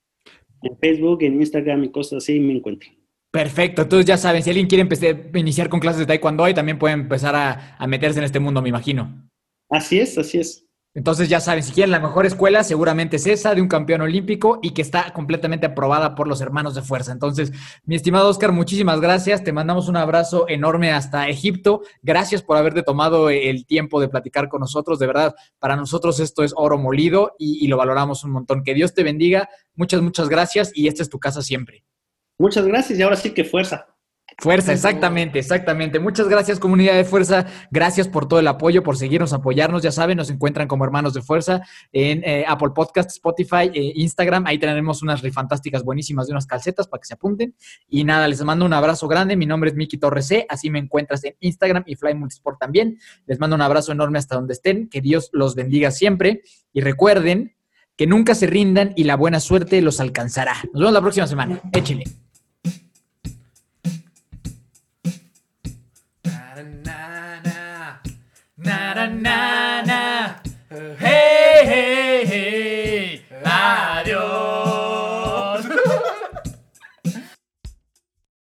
Speaker 4: En Facebook, en Instagram y cosas así me encuentran.
Speaker 3: Perfecto, entonces ya saben, si alguien quiere empezar, iniciar con clases de taekwondo, ahí también pueden empezar a meterse en este mundo, me imagino.
Speaker 4: Así es, así es.
Speaker 3: Entonces ya saben, si quieren la mejor escuela, seguramente es esa de un campeón olímpico y que está completamente aprobada por los hermanos de fuerza. Entonces, mi estimado Oscar, muchísimas gracias. Te mandamos un abrazo enorme hasta Egipto. Gracias por haberte tomado el tiempo de platicar con nosotros. De verdad, para nosotros esto es oro molido y, y lo valoramos un montón. Que Dios te bendiga. Muchas, muchas gracias y esta es tu casa siempre.
Speaker 4: Muchas gracias y ahora sí que fuerza.
Speaker 3: Fuerza, exactamente, exactamente. Muchas gracias, comunidad de fuerza. Gracias por todo el apoyo, por seguirnos, apoyarnos. Ya saben, nos encuentran como hermanos de fuerza en eh, Apple Podcast, Spotify, eh, Instagram. Ahí tenemos unas fantásticas buenísimas de unas calcetas para que se apunten. Y nada, les mando un abrazo grande. Mi nombre es Miki Torres C. Así me encuentras en Instagram y Fly Multisport también. Les mando un abrazo enorme hasta donde estén. Que Dios los bendiga siempre. Y recuerden que nunca se rindan y la buena suerte los alcanzará. Nos vemos la próxima semana. Échenle. night.